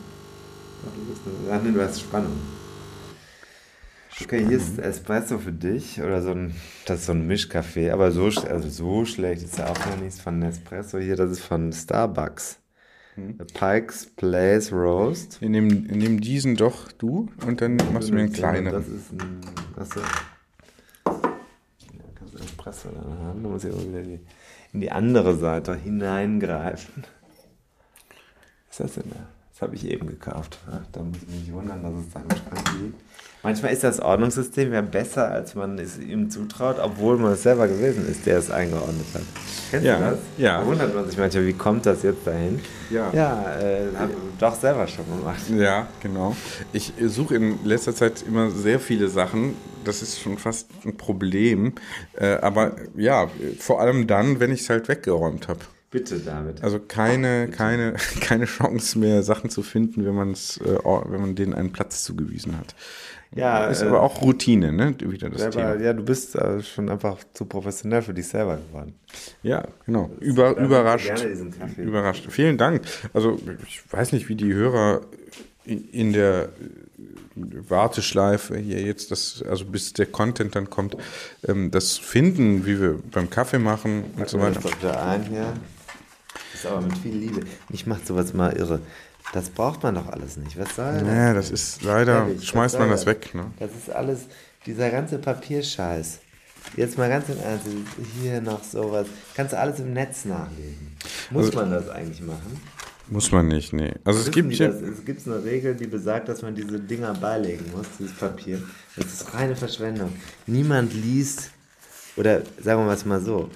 Ach, du bist nervös. Ach, nee, du hast Spannung. Okay, hier ist Espresso für dich oder so ein, das ist so ein Mischkaffee, aber so, also so schlecht ist ja auch noch nichts von Espresso hier, das ist von Starbucks. Hm. Pikes Place Roast. Wir nehmen, wir nehmen diesen doch du und dann machst du mir einen kleinen. Das ist ein. Achso. Ja, kannst du Espresso dann haben. Du musst ja wieder die, in die andere Seite hineingreifen. Was ist das denn da? Das habe ich eben gekauft. Da muss ich mich wundern, dass es da im Schrank liegt. Manchmal ist das Ordnungssystem ja besser, als man es ihm zutraut, obwohl man es selber gewesen ist, der es eingeordnet hat. Kennst ja, du das? Ja. Da wundert man sich manchmal, wie kommt das jetzt dahin? Ja. Ja, äh, habe doch selber schon gemacht. Ja, genau. Ich suche in letzter Zeit immer sehr viele Sachen. Das ist schon fast ein Problem. Äh, aber ja, vor allem dann, wenn ich es halt weggeräumt habe. Bitte, David. Also keine, Bitte. keine, keine Chance mehr, Sachen zu finden, wenn, man's, äh, wenn man denen einen Platz zugewiesen hat. Ja, ist äh, aber auch Routine, ne? Wieder das selber, Thema. Ja, du bist äh, schon einfach zu professionell für dich selber geworden. Ja, genau. Über, überrascht. Überrascht. Vielen Dank. Also ich weiß nicht, wie die Hörer in der äh, Warteschleife hier jetzt, das, also bis der Content dann kommt, ähm, das finden, wie wir beim Kaffee machen und so weiter. Das da ein hier. Das ist aber mit viel Liebe. Mich macht sowas mal irre. Das braucht man doch alles nicht. Was soll das? Naja, das ist leider, Ehrlich, schmeißt man das weg. Ne? Das ist alles, dieser ganze Papierscheiß. Jetzt mal ganz im Ernst, hier noch sowas. Kannst du alles im Netz nachlesen. Muss Also- man das eigentlich machen? Muss man nicht, nee. Also es gibt hier, das? Es gibt eine Regel, die besagt, dass man diese Dinger beilegen muss, dieses Papier. Das ist reine Verschwendung. Niemand liest, oder sagen wir es mal so,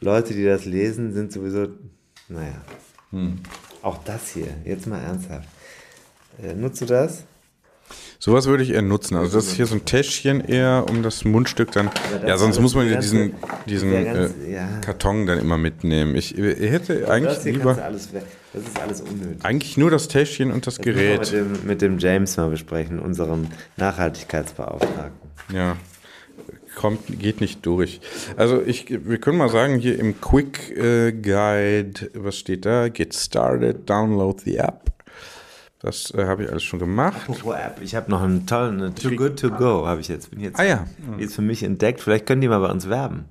Leute, die das lesen, sind sowieso, naja. Hm. Auch das hier, jetzt mal ernsthaft. Äh, nutzt du das? sowas würde ich eher nutzen. Also das ist hier so ein Täschchen eher, um das Mundstück dann, ja, sonst muss man diesen, diesen ganze- äh, ja. Karton dann immer mitnehmen. Ich, ich hätte eigentlich das lieber, alles, das ist alles unnötig. eigentlich nur das Täschchen und das Das Gerät. Mit dem, mit dem James mal besprechen, unserem Nachhaltigkeitsbeauftragten. Ja, kommt, geht nicht durch. Also ich, wir können mal sagen, hier im Quick äh, Guide, was steht da? Get started, download the app. Das äh, habe ich alles schon gemacht. Apropos App, ich habe noch einen tollen, eine Too Good To Go, habe ich jetzt, bin jetzt, Ah ja, jetzt für mich entdeckt. Vielleicht können die mal bei uns werben.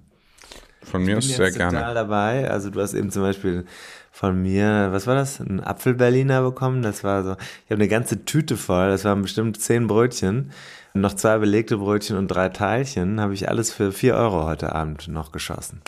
von mir aus bin sehr jetzt total gerne. dabei. Also du hast eben zum Beispiel von mir, was war das? Ein Apfelberliner bekommen. Das war so, ich habe eine ganze Tüte voll. Das waren bestimmt zehn Brötchen. Noch zwei belegte Brötchen und drei Teilchen. Habe ich alles für vier Euro heute Abend noch geschossen.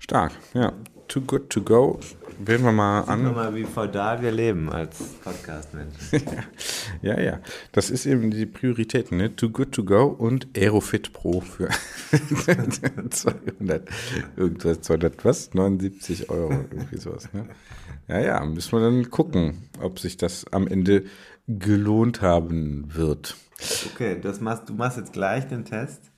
Stark, ja. Too good to go. Werden wir mal Guck an. mal, wie feudal wir leben als Podcast-Menschen. Ja, ja. Das ist eben die Prioritäten, ne? Too good to go und Aerofit Pro für 200, irgendwas, 200, was? 79 Euro, irgendwie sowas, ne? Ja, ja, müssen wir dann gucken, ob sich das am Ende gelohnt haben wird. Okay, das machst, du machst jetzt gleich den Test.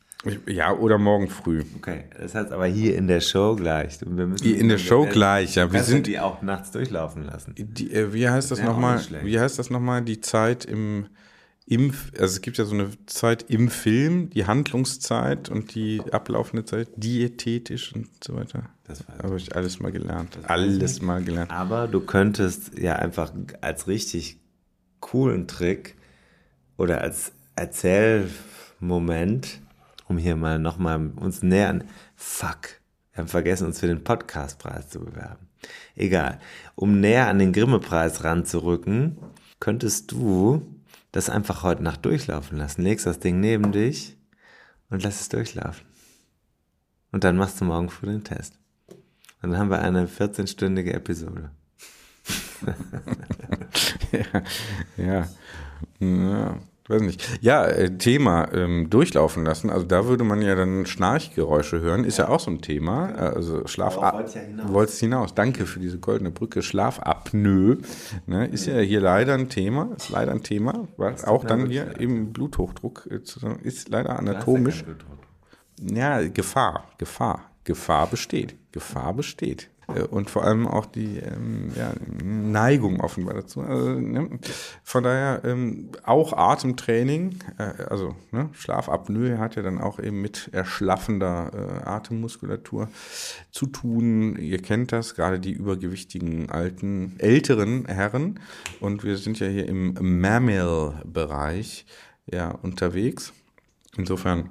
Ja, oder morgen früh. Okay, das heißt aber hier in der Show gleich. Wir müssen In der Show gleich, ja. Wir sind, die auch nachts durchlaufen lassen. die, äh, wie heißt das auch nochmal? Wie heißt das nochmal? Die Zeit im, im, also es gibt ja so eine Zeit im Film, die Handlungszeit und die ablaufende Zeit, diätetisch und so weiter. Das Habe ich alles mal gelernt. Alles mal gelernt. Aber du könntest ja einfach als richtig coolen Trick oder als Erzählmoment, um hier mal nochmal uns näher an. Fuck, wir haben vergessen, uns für den Podcastpreis zu bewerben. Egal. Um näher an den Grimme-Preis ranzurücken, könntest du das einfach heute Nacht durchlaufen lassen. Legst das Ding neben dich und lass es durchlaufen. Und dann machst du morgen früh den Test. Und dann haben wir eine 14-stündige Episode. ja, ja. Ja. Weiß nicht. Ja, äh, Thema ähm, durchlaufen lassen. Also da würde man ja dann Schnarchgeräusche hören. Ist ja auch so ein Thema. Äh, Also Schlaf. Darauf wollte ich ja hinaus. Wolltest hinaus. Danke für diese goldene Brücke. Schlafapnoe. Ne, ist ja hier leider ein Thema. Ist leider ein Thema. Weil auch dann hier im Bluthochdruck äh, zusammen- ist leider anatomisch. Ja, Gefahr, Gefahr, Gefahr besteht, Gefahr besteht. Äh, Und vor allem auch die ähm, ja, Neigung offenbar dazu. Also, ne? Von daher ähm, auch Atemtraining, äh, also ne? Schlafapnoe hat ja dann auch eben mit erschlaffender äh, Atemmuskulatur zu tun. Ihr kennt das, gerade die übergewichtigen alten, älteren Herren. Und wir sind ja hier im Mammal-Bereich ja, unterwegs. Insofern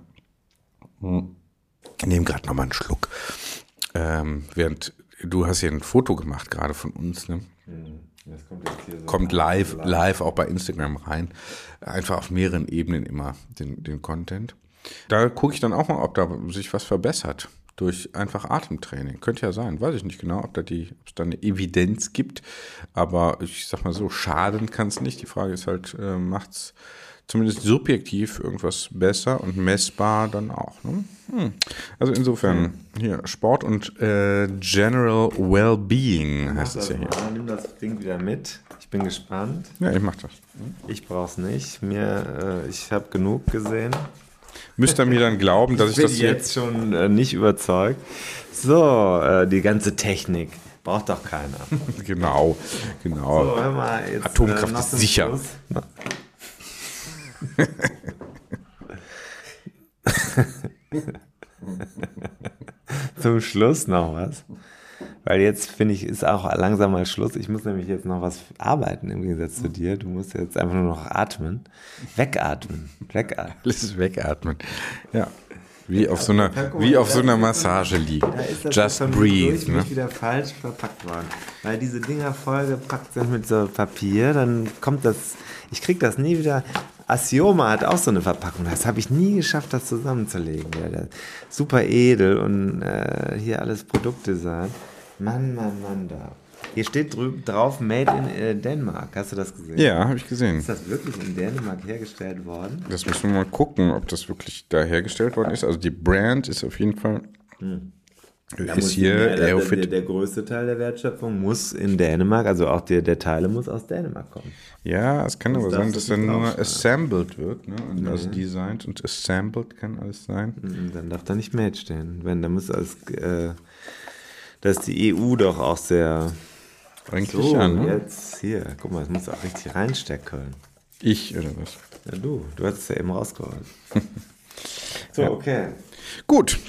ich nehme gerade nochmal einen Schluck. Ähm, während du hast ja ein Foto gemacht gerade von uns, ne? Das kommt hier so Kommt live, live auch bei Instagram rein. Einfach auf mehreren Ebenen immer den, den Content. Da gucke ich dann auch mal, ob da sich was verbessert. Durch einfach Atemtraining. Könnte ja sein. Weiß ich nicht genau, ob da die, ob es da eine Evidenz gibt. Aber ich sag mal so, schaden kann es nicht. Die Frage ist halt, äh, macht's zumindest subjektiv irgendwas besser und messbar dann auch. Ne? Hm. Also insofern hier Sport und äh, General Wellbeing heißt es ja hier. Mal, nimm das Ding wieder mit. Ich bin gespannt. Ja, ich mach das. Ich brauch's nicht. Mir, äh, ich habe genug gesehen. Müsst ihr mir dann glauben, dass ich, bin das jetzt schon äh, nicht überzeugt. So, äh, die ganze Technik braucht doch keiner. Genau, genau. So, mal, jetzt, Atomkraft noch ist sicher. Zum Schluss noch was. Weil jetzt finde ich, ist auch langsam mal Schluss. Ich muss nämlich jetzt noch was arbeiten im Gegensatz zu dir. Du musst jetzt einfach nur noch atmen. Wegatmen. Wegatmen. Alles wegatmen. Ja. Wie auf so einer, wie auf so einer Massage liegen. Just breathe. Ne? wieder falsch verpackt worden. Weil diese Dinger vollgepackt sind mit so Papier, dann kommt das, ich krieg das nie wieder. Asioma hat auch so eine Verpackung. Das habe ich nie geschafft, das zusammenzulegen. Ja, super edel und äh, hier alles Produktdesign. Mann, Mann, Mann, da. Hier steht drüben drauf Made in äh, Denmark. Hast du das gesehen? Ja, habe ich gesehen. Ist das wirklich in Dänemark hergestellt worden? Das müssen wir mal gucken, ob das wirklich da hergestellt worden ist. Also die Brand ist auf jeden Fall. Hm. Ist hier der, der, der, größte Teil der Wertschöpfung muss in Dänemark, also auch der, der Teile muss aus Dänemark kommen. Ja, es kann das aber sein, dass dann nur assembled wird, ne? Und also designed und assembled kann alles sein. Hm, dann darf da nicht Made stehen. Wenn, dann muss alles, äh, dass die EU doch auch sehr eigentlich so, an, ne? jetzt hier, guck mal, das muss auch richtig reinstecken. Ich oder was? Ja, du. Du hast es ja eben rausgeholt. so, ja. okay. Gut.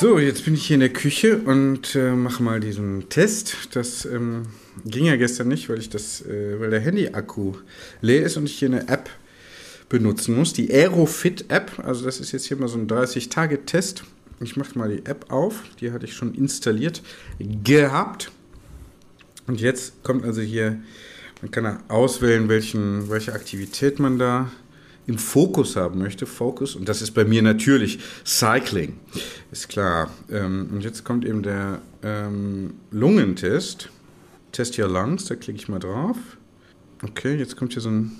So, jetzt bin ich hier in der Küche und äh, mache mal diesen Test. Das ähm, ging ja gestern nicht, weil ich das, äh, weil der Handy-Akku leer ist und ich hier eine App benutzen muss, die Aerofit-App. Also das ist jetzt hier mal so ein 30-Tage-Test. Ich mache mal die App auf, die hatte ich schon installiert gehabt. Und jetzt kommt also hier, man kann auswählen, welchen, welche Aktivität man da im Fokus haben möchte, Focus, und das ist bei mir natürlich Cycling, ist klar. Ähm, und jetzt kommt eben der ähm, Lungentest, Test Your Lungs, da klicke ich mal drauf. Okay, jetzt kommt hier so ein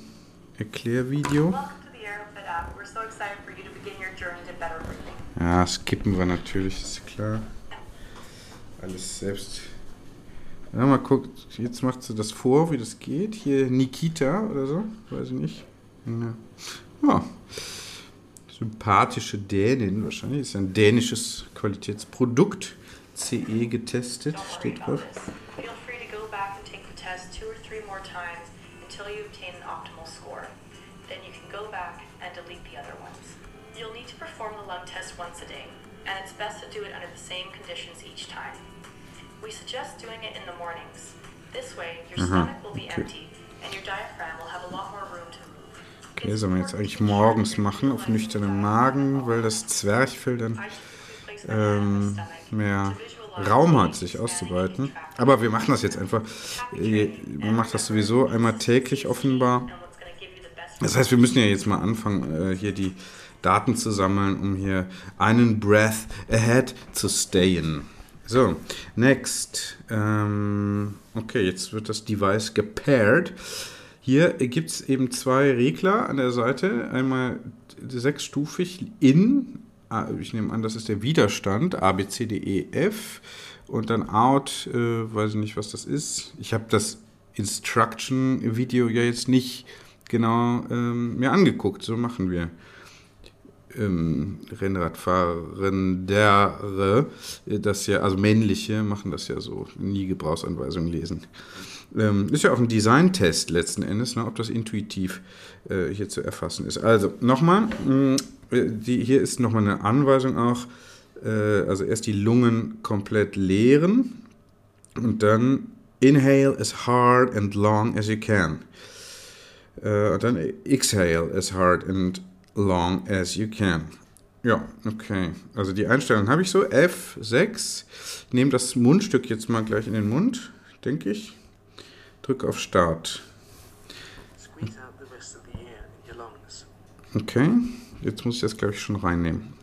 Erklärvideo. Ja, skippen wir natürlich, ist klar. Alles selbst. Ja, mal gucken, jetzt macht sie das vor, wie das geht. Hier Nikita oder so, weiß ich nicht. Ja. ja. Sympathische Dänin wahrscheinlich. Ist ein dänisches Qualitätsprodukt. CE getestet, steht drauf. Feel free to go back and take the test two or three more times until you obtain an optimal score. Then you can go back and delete the other ones. You'll need to perform the lung test once a day, and it's best to do it under the same conditions each time. We suggest doing it in the mornings. This way, your Aha, stomach will be okay. empty and your diaphragm will have a lot more room to Okay, sollen wir jetzt eigentlich morgens machen auf nüchternen Magen, weil das Zwerchfell dann ähm, mehr Raum hat, sich auszubreiten. Aber wir machen das jetzt einfach. Man macht das sowieso einmal täglich offenbar. Das heißt, wir müssen ja jetzt mal anfangen, äh, hier die Daten zu sammeln, um hier einen Breath ahead zu stayen. So, next. Ähm, okay, jetzt wird das Device gepaired. Hier gibt es eben zwei Regler an der Seite. Einmal sechsstufig in, ah, ich nehme an, das ist der Widerstand, A, B, C, D, E, F. Und dann out, äh, weiß ich nicht, was das ist. Ich habe das Instruction-Video ja jetzt nicht genau ähm, mir angeguckt. So machen wir. Ähm, Rennradfahrende, das ja, also männliche, machen das ja so, nie Gebrauchsanweisungen lesen. Ähm, ist ja auch ein Design-Test letzten Endes, ne, ob das intuitiv äh, hier zu erfassen ist. Also nochmal, mm, die, hier ist nochmal eine Anweisung auch, äh, also erst die Lungen komplett leeren und dann inhale as hard and long as you can. Äh, dann exhale as hard and long as you can. Ja, okay. Also die Einstellung habe ich so. F6. Ich nehme das Mundstück jetzt mal gleich in den Mund, denke ich. Drück auf Start. Okay, jetzt muss ich das, glaube ich, schon reinnehmen.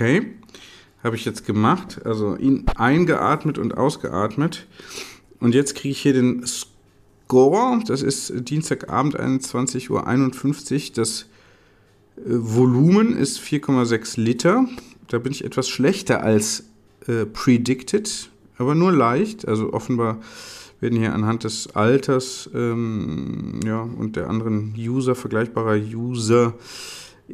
Okay, habe ich jetzt gemacht. Also ihn eingeatmet und ausgeatmet. Und jetzt kriege ich hier den Score, das ist Dienstagabend 21.51 Uhr. Das äh, Volumen ist 4,6 Liter. Da bin ich etwas schlechter als äh, predicted, aber nur leicht. Also offenbar werden hier anhand des Alters ähm, ja, und der anderen User, vergleichbarer User,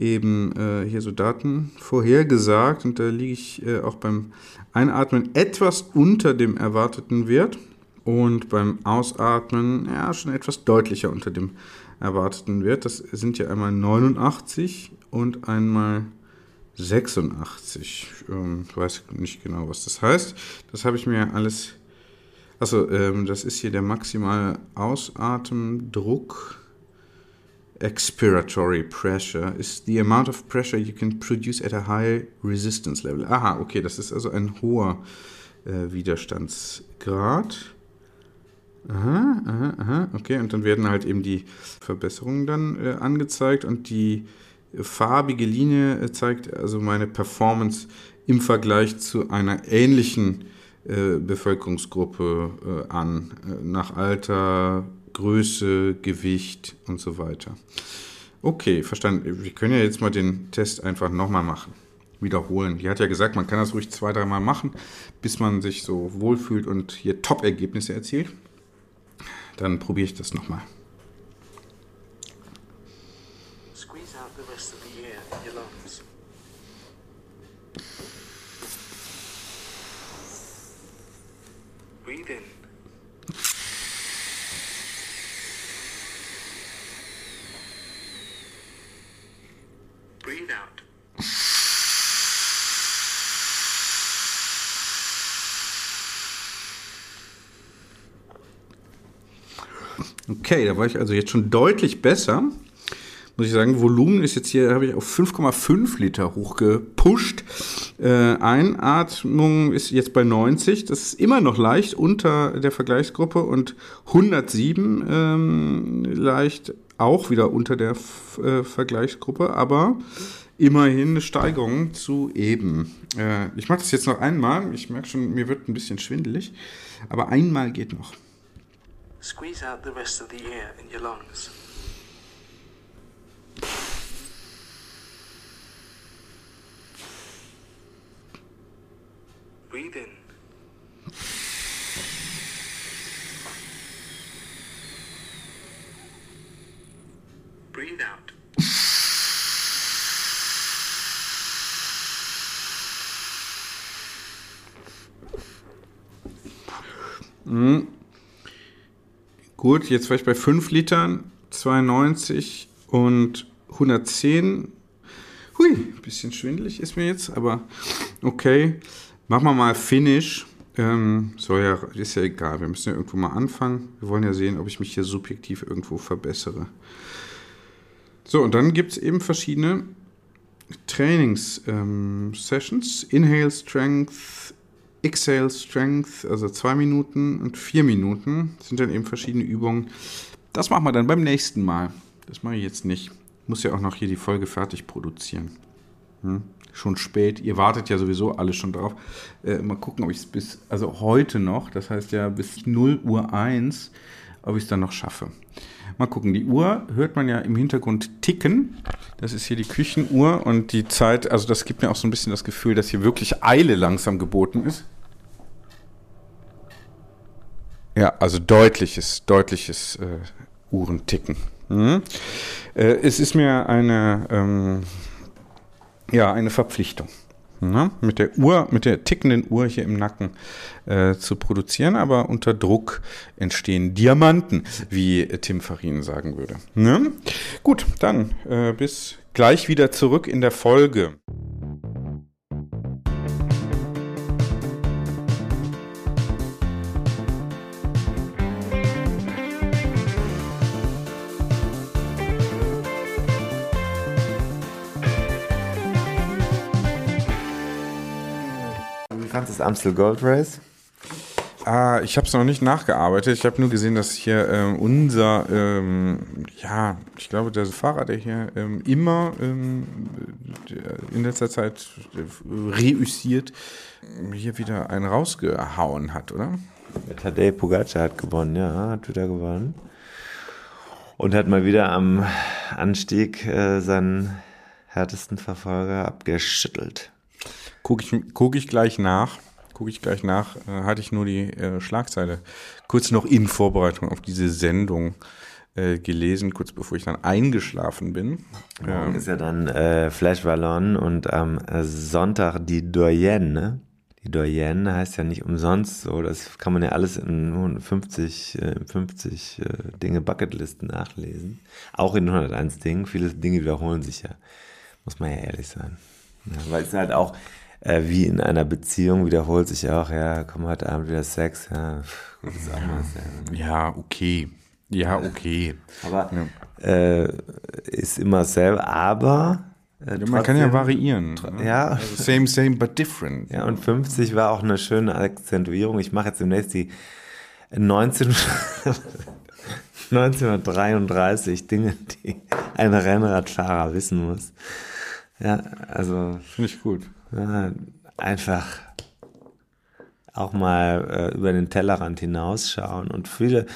eben äh, hier so Daten vorhergesagt. Und da liege ich äh, auch beim Einatmen etwas unter dem erwarteten Wert und beim Ausatmen ja schon etwas deutlicher unter dem erwarteten Wert. Das sind ja einmal 89 und einmal 86. Ähm, ich weiß nicht genau, was das heißt. Das habe ich mir alles also ähm, das ist hier der maximale Ausatemdruck. Expiratory pressure is the amount of pressure you can produce at a high resistance level. Aha, okay, das ist also ein hoher äh, Widerstandsgrad. Aha, aha, aha, okay, und dann werden halt eben die Verbesserungen dann äh, angezeigt und die farbige Linie äh, zeigt also meine Performance im Vergleich zu einer ähnlichen äh, Bevölkerungsgruppe äh, an, äh, nach Alter, Größe, Gewicht und so weiter. Okay, verstanden. Wir können ja jetzt mal den Test einfach nochmal machen. Wiederholen. Die hat ja gesagt, man kann das ruhig zwei, dreimal machen, bis man sich so wohlfühlt und hier Top-Ergebnisse erzielt. Dann probiere ich das nochmal. Okay, da war ich also jetzt schon deutlich besser. Muss ich sagen, Volumen ist jetzt hier, habe ich auf 5,5 Liter hochgepusht. Äh, Einatmung ist jetzt bei 90. Das ist immer noch leicht unter der Vergleichsgruppe und 107 ähm, leicht auch wieder unter der F äh, Vergleichsgruppe, aber immerhin eine Steigerung zu eben. Äh, ich mache das jetzt noch einmal. Ich merke schon, mir wird ein bisschen schwindelig, aber einmal geht noch. Squeeze out the rest of the air in your lungs. Breathe in. Breathe out. Mm. Gut, jetzt war ich bei 5 Litern, 92 und 110. Hui, bisschen schwindelig ist mir jetzt, aber okay. Machen wir mal Finish. Ähm, so ja, ist ja egal. Wir müssen ja irgendwo mal anfangen. Wir wollen ja sehen, ob ich mich hier subjektiv irgendwo verbessere. So, und dann gibt es eben verschiedene Trainings-Sessions. Ähm, Inhale Strength, Exhale Strength, also zwei Minuten und vier Minuten sind dann eben verschiedene Übungen. Das machen wir dann beim nächsten Mal. Das mache ich jetzt nicht. Ich muss ja auch noch hier die Folge fertig produzieren. Hm? Schon spät. Ihr wartet ja sowieso alle schon drauf. Äh, mal gucken, ob ich es bis, also heute noch, das heißt ja bis 0 Uhr 1, ob ich es dann noch schaffe. Mal gucken, die Uhr hört man ja im Hintergrund ticken. Das ist hier die Küchenuhr und die Zeit, also das gibt mir auch so ein bisschen das Gefühl, dass hier wirklich Eile langsam geboten ist. Ja, also deutliches, deutliches äh, Uhrenticken. Mhm. Äh, es ist mir eine, ähm, ja, eine Verpflichtung. Ne, mit der Uhr, mit der tickenden Uhr hier im Nacken äh, zu produzieren, aber unter Druck entstehen Diamanten, wie Tim Farin sagen würde. Ne? Gut, dann äh, bis gleich wieder zurück in der Folge. Das Amstel Gold Race? Ah, ich habe es noch nicht nachgearbeitet. Ich habe nur gesehen, dass hier ähm, unser, ähm, ja, ich glaube, der Fahrer, der hier ähm, immer ähm, in letzter Zeit äh, reüssiert, hier wieder einen rausgehauen hat, oder? Tadej Pogacar hat gewonnen, ja, hat wieder gewonnen. Und hat mal wieder am Anstieg äh, seinen härtesten Verfolger abgeschüttelt. Gucke ich, guck ich gleich nach. Gucke ich gleich nach. Äh, hatte ich nur die äh, Schlagzeile kurz noch in Vorbereitung auf diese Sendung äh, gelesen, kurz bevor ich dann eingeschlafen bin. Morgen ist ja dann äh, Flash Wallon und am Sonntag die Doyenne, ne? Die Doyenne heißt ja nicht umsonst so, das kann man ja alles in 50, 50 äh, Dinge Bucketlisten nachlesen. Auch in 101 Dingen. Viele Dinge wiederholen sich ja. Muss man ja ehrlich sein. Ja, weil es halt auch, äh, wie in einer Beziehung wiederholt sich auch, ja, komm heute Abend wieder Sex, ja, pff, gutes ja, ja, okay. Ja, okay. Aber ja. Äh, ist immer selber, aber äh, man kann ja variieren. Ne? Ja. Also same, same, but different. Ja, und 50 war auch eine schöne Akzentuierung. Ich mache jetzt demnächst die 19, 1933 Dinge, die ein Rennradfahrer wissen muss. Ja, also. Finde ich gut. Ja, einfach auch mal äh, über den Tellerrand hinausschauen und viele,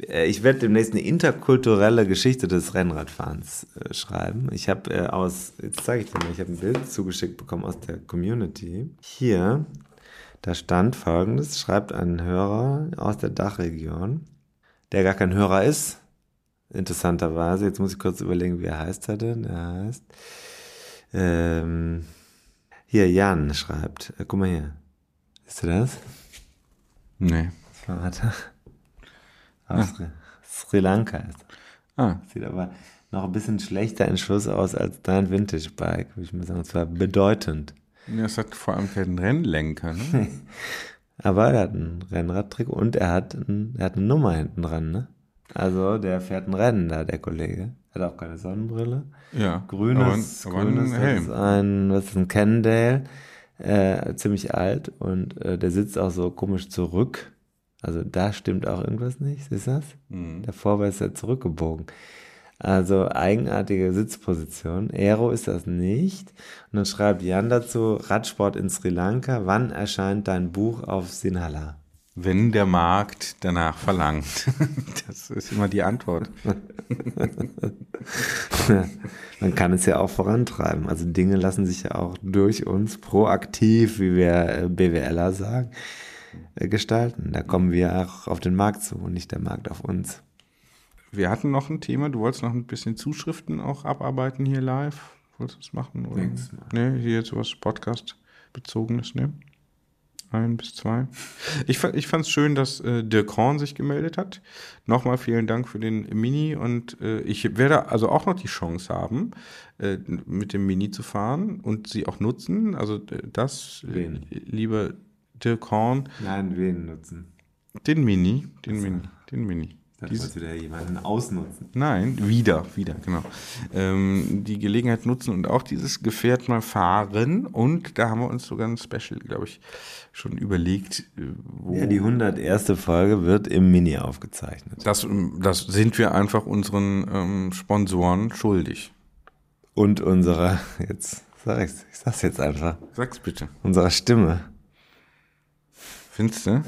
äh, ich werde demnächst eine interkulturelle Geschichte des Rennradfahrens äh, schreiben. Ich habe äh, aus, jetzt zeige ich dir mal, ich habe ein Bild zugeschickt bekommen aus der Community. Hier, da stand folgendes, schreibt ein Hörer aus der Dachregion, der gar kein Hörer ist, interessanterweise, jetzt muss ich kurz überlegen, wie er heißt er denn, er heißt, ähm, hier, Jan schreibt, äh, guck mal hier, Siehst du das? Nee. Warte. Aus ja. Sri Lanka ist Ah. Sieht aber noch ein bisschen schlechter in Schuss aus als dein Vintage-Bike, würde ich mal sagen. Und zwar bedeutend. Ja, es hat vor allem keinen Rennlenker, ne? aber er hat einen Rennradtrick und er hat, ein, er hat eine Nummer hinten dran, ne? Also der fährt ein Rennen da, der Kollege. Hat auch keine Sonnenbrille. Ja. Grünes, aber, aber grünes, ein Helm. Ein, was ist ein Cannondale äh, ziemlich alt und äh, der sitzt auch so komisch zurück. Also da stimmt auch irgendwas nicht, siehst du das? Mhm. Der Vorwärts ist ja zurückgebogen. Also eigenartige Sitzposition. Aero ist das nicht. Und dann schreibt Jan dazu, Radsport in Sri Lanka, wann erscheint dein Buch auf Sinhala? Wenn der Markt danach verlangt. Das ist immer die Antwort. Man kann es ja auch vorantreiben. Also Dinge lassen sich ja auch durch uns proaktiv, wie wir äh, BWLer sagen, äh, gestalten. Da kommen wir auch auf den Markt zu und nicht der Markt auf uns. Wir hatten noch ein Thema, du wolltest noch ein bisschen Zuschriften auch abarbeiten hier live. Wolltest du das machen? Oder? Nichts. Nee, hier jetzt was Podcast-bezogenes, ne? Ein bis zwei. Ich, ich fand es schön, dass äh, Dirk Horn sich gemeldet hat. Nochmal vielen Dank für den Mini und äh, ich werde also auch noch die Chance haben, äh, mit dem Mini zu fahren und sie auch nutzen. Also das, äh, wen? lieber Dirk Horn. Nein, wen nutzen? Den Mini, den also. Mini, den Mini. Dann Dies, wieder jemanden ausnutzen. Nein, wieder, wieder, genau. Ähm, die Gelegenheit nutzen und auch dieses Gefährt mal fahren. Und da haben wir uns sogar ein Special, glaube ich, schon überlegt. Äh, wo ja, die 101. Folge wird im Mini aufgezeichnet. Das, das sind wir einfach unseren ähm, Sponsoren schuldig. Und unserer, jetzt sag ich's, ich sag's jetzt einfach. Sag's bitte. Unserer Stimme. Findest du?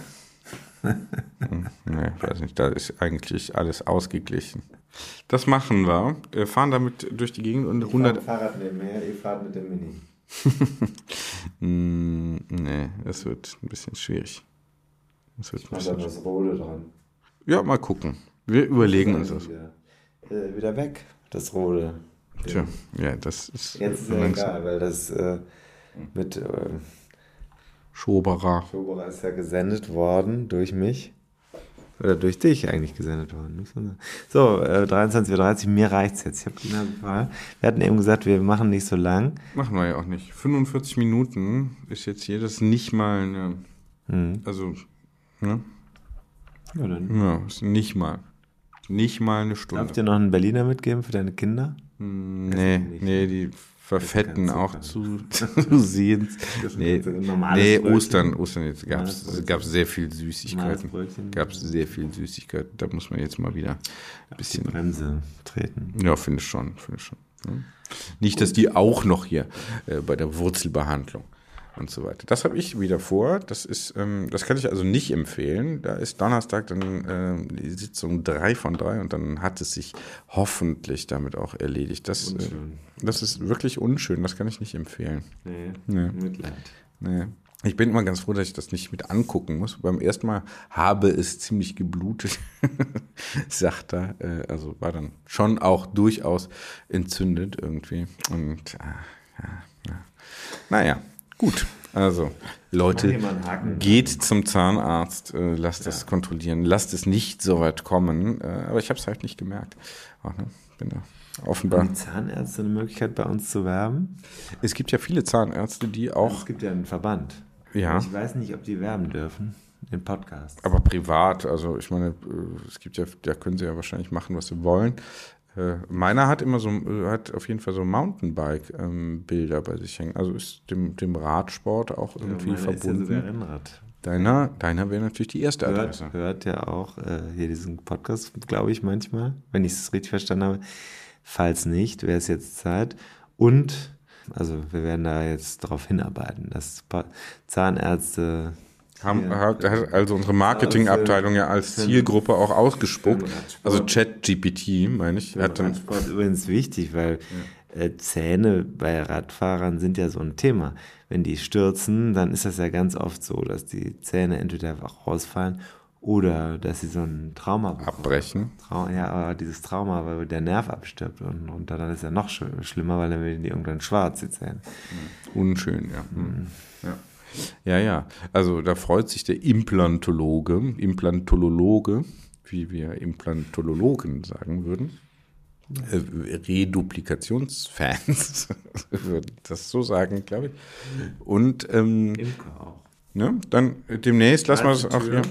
Hm, nee, weiß nicht, da ist eigentlich alles ausgeglichen. Das machen wir. Wir fahren damit durch die Gegend und ich 100. Fahrrad nehmen her, ihr fahrt mit dem Mini. mm, nee, das wird ein bisschen schwierig. Das wird ich ein bisschen da das Rode dran. Ja, mal gucken. Wir überlegen uns das. Wieder, äh, wieder weg, das Rode. Tja, ja, das ist. Jetzt ist ja egal, weil das äh, mit. Äh, Schoberer. Schoberer ist ja gesendet worden durch mich. Oder durch dich eigentlich gesendet worden. So, äh, 23.30 Uhr, mir reicht's jetzt. Ich hab Wir hatten eben gesagt, wir machen nicht so lang. Machen wir ja auch nicht. 45 Minuten ist jetzt hier, das ist nicht mal eine. Mhm. Also, ne? Ja, dann. Ja, ist nicht mal. Nicht mal eine Stunde. Darf ich dir noch einen Berliner mitgeben für deine Kinder? Hm, nee, nee, die verfetten auch zu, zu sehen. Nee, nee Ostern, Ostern jetzt gab es sehr viel Süßigkeiten. Gab es sehr viel Süßigkeiten. Da muss man jetzt mal wieder ein bisschen die Bremse treten. Ja, finde ich schon, finde ich schon. Nicht, dass die auch noch hier äh, bei der Wurzelbehandlung und so weiter. Das habe ich wieder vor. Das ist, ähm, das kann ich also nicht empfehlen. Da ist Donnerstag dann äh, die Sitzung drei von drei und dann hat es sich hoffentlich damit auch erledigt. Das, äh, das ist wirklich unschön. Das kann ich nicht empfehlen. Nee, Nee. Mitleid. Nee. Ich bin immer ganz froh, dass ich das nicht mit angucken muss. Beim ersten Mal habe es ziemlich geblutet, sagt er. Äh, Also war dann schon auch durchaus entzündet irgendwie. Und äh, ja, ja. naja, gut. Also, Leute, geht zum Zahnarzt, äh, lasst das kontrollieren, lasst es nicht so weit kommen. Äh, aber ich habe es halt nicht gemerkt. Auch, ne? Bin da offenbar. Haben die Zahnärzte eine Möglichkeit, bei uns zu werben? Es gibt ja viele Zahnärzte, die auch Es gibt ja einen Verband. Ja. Ich weiß nicht, ob die werben dürfen in Podcasts. Aber privat, also ich meine, äh, es gibt ja, da können sie ja wahrscheinlich machen, was sie wollen. Äh, Meiner hat immer so, äh, hat auf jeden Fall so Mountainbike-Bilder bei sich hängen. Also ist dem, dem Radsport auch irgendwie Meiner ist ja verbunden. Rennrad. Deiner, deiner wäre natürlich die erste Adresse. Hört, hört ja auch äh, hier diesen Podcast, glaube ich, manchmal, wenn ich es richtig verstanden habe. Falls nicht, wäre es jetzt Zeit. Und, also wir werden da jetzt darauf hinarbeiten, dass Zahnärzte Haben, Ja. hat, hat also unsere Marketingabteilung ja als Zielgruppe auch ausgespuckt. Also ChatGPT, meine ich, hat dann Radsport übrigens wichtig, weil äh, Zähne bei Radfahrern sind ja so ein Thema. Wenn die stürzen, dann ist das ja ganz oft so, dass die Zähne entweder einfach rausfallen oder dass sie so ein Trauma bekommen. abbrechen. Trau ja, aber dieses Trauma, weil der Nerv abstirbt und, und dann ist ja noch sch- schlimmer, weil dann werden die irgendwann schwarz, die Zähne. Unschön, ja. Hm. ja. Ja, ja. Also da freut sich der Implantologe, Implantologe, wie wir Implantologen sagen würden. Äh, Reduplikationsfans würden das so sagen, glaube ich. Und ähm, Imker auch. ne, dann demnächst lassen wir Da das ist die auch Tür. hier.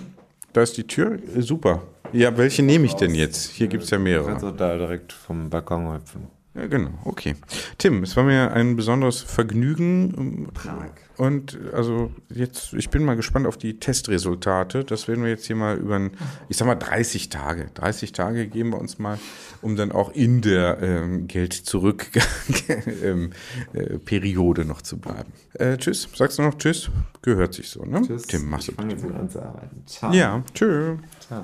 Da ist die Tür, Äh, super. Ja, welche nehme ich denn jetzt? Hier gibt es ja Du mehrere. kannst auch da direkt vom Balkon hüpfen. Ja, genau, okay. Tim, es war mir ein besonderes Vergnügen. ähm, Prag. Und also jetzt, ich bin mal gespannt auf die Testresultate. Das werden wir jetzt hier mal über, ich sag mal 30 Tage. 30 Tage geben wir uns mal, um dann auch in der ähm, Geld-Zurück-Periode noch zu bleiben. Äh, tschüss. Sagst du noch Tschüss? Gehört sich so, ne? Tschüss. Tim, machst du ich fange jetzt an zu arbeiten. Ciao. Ja, tschö. Ciao.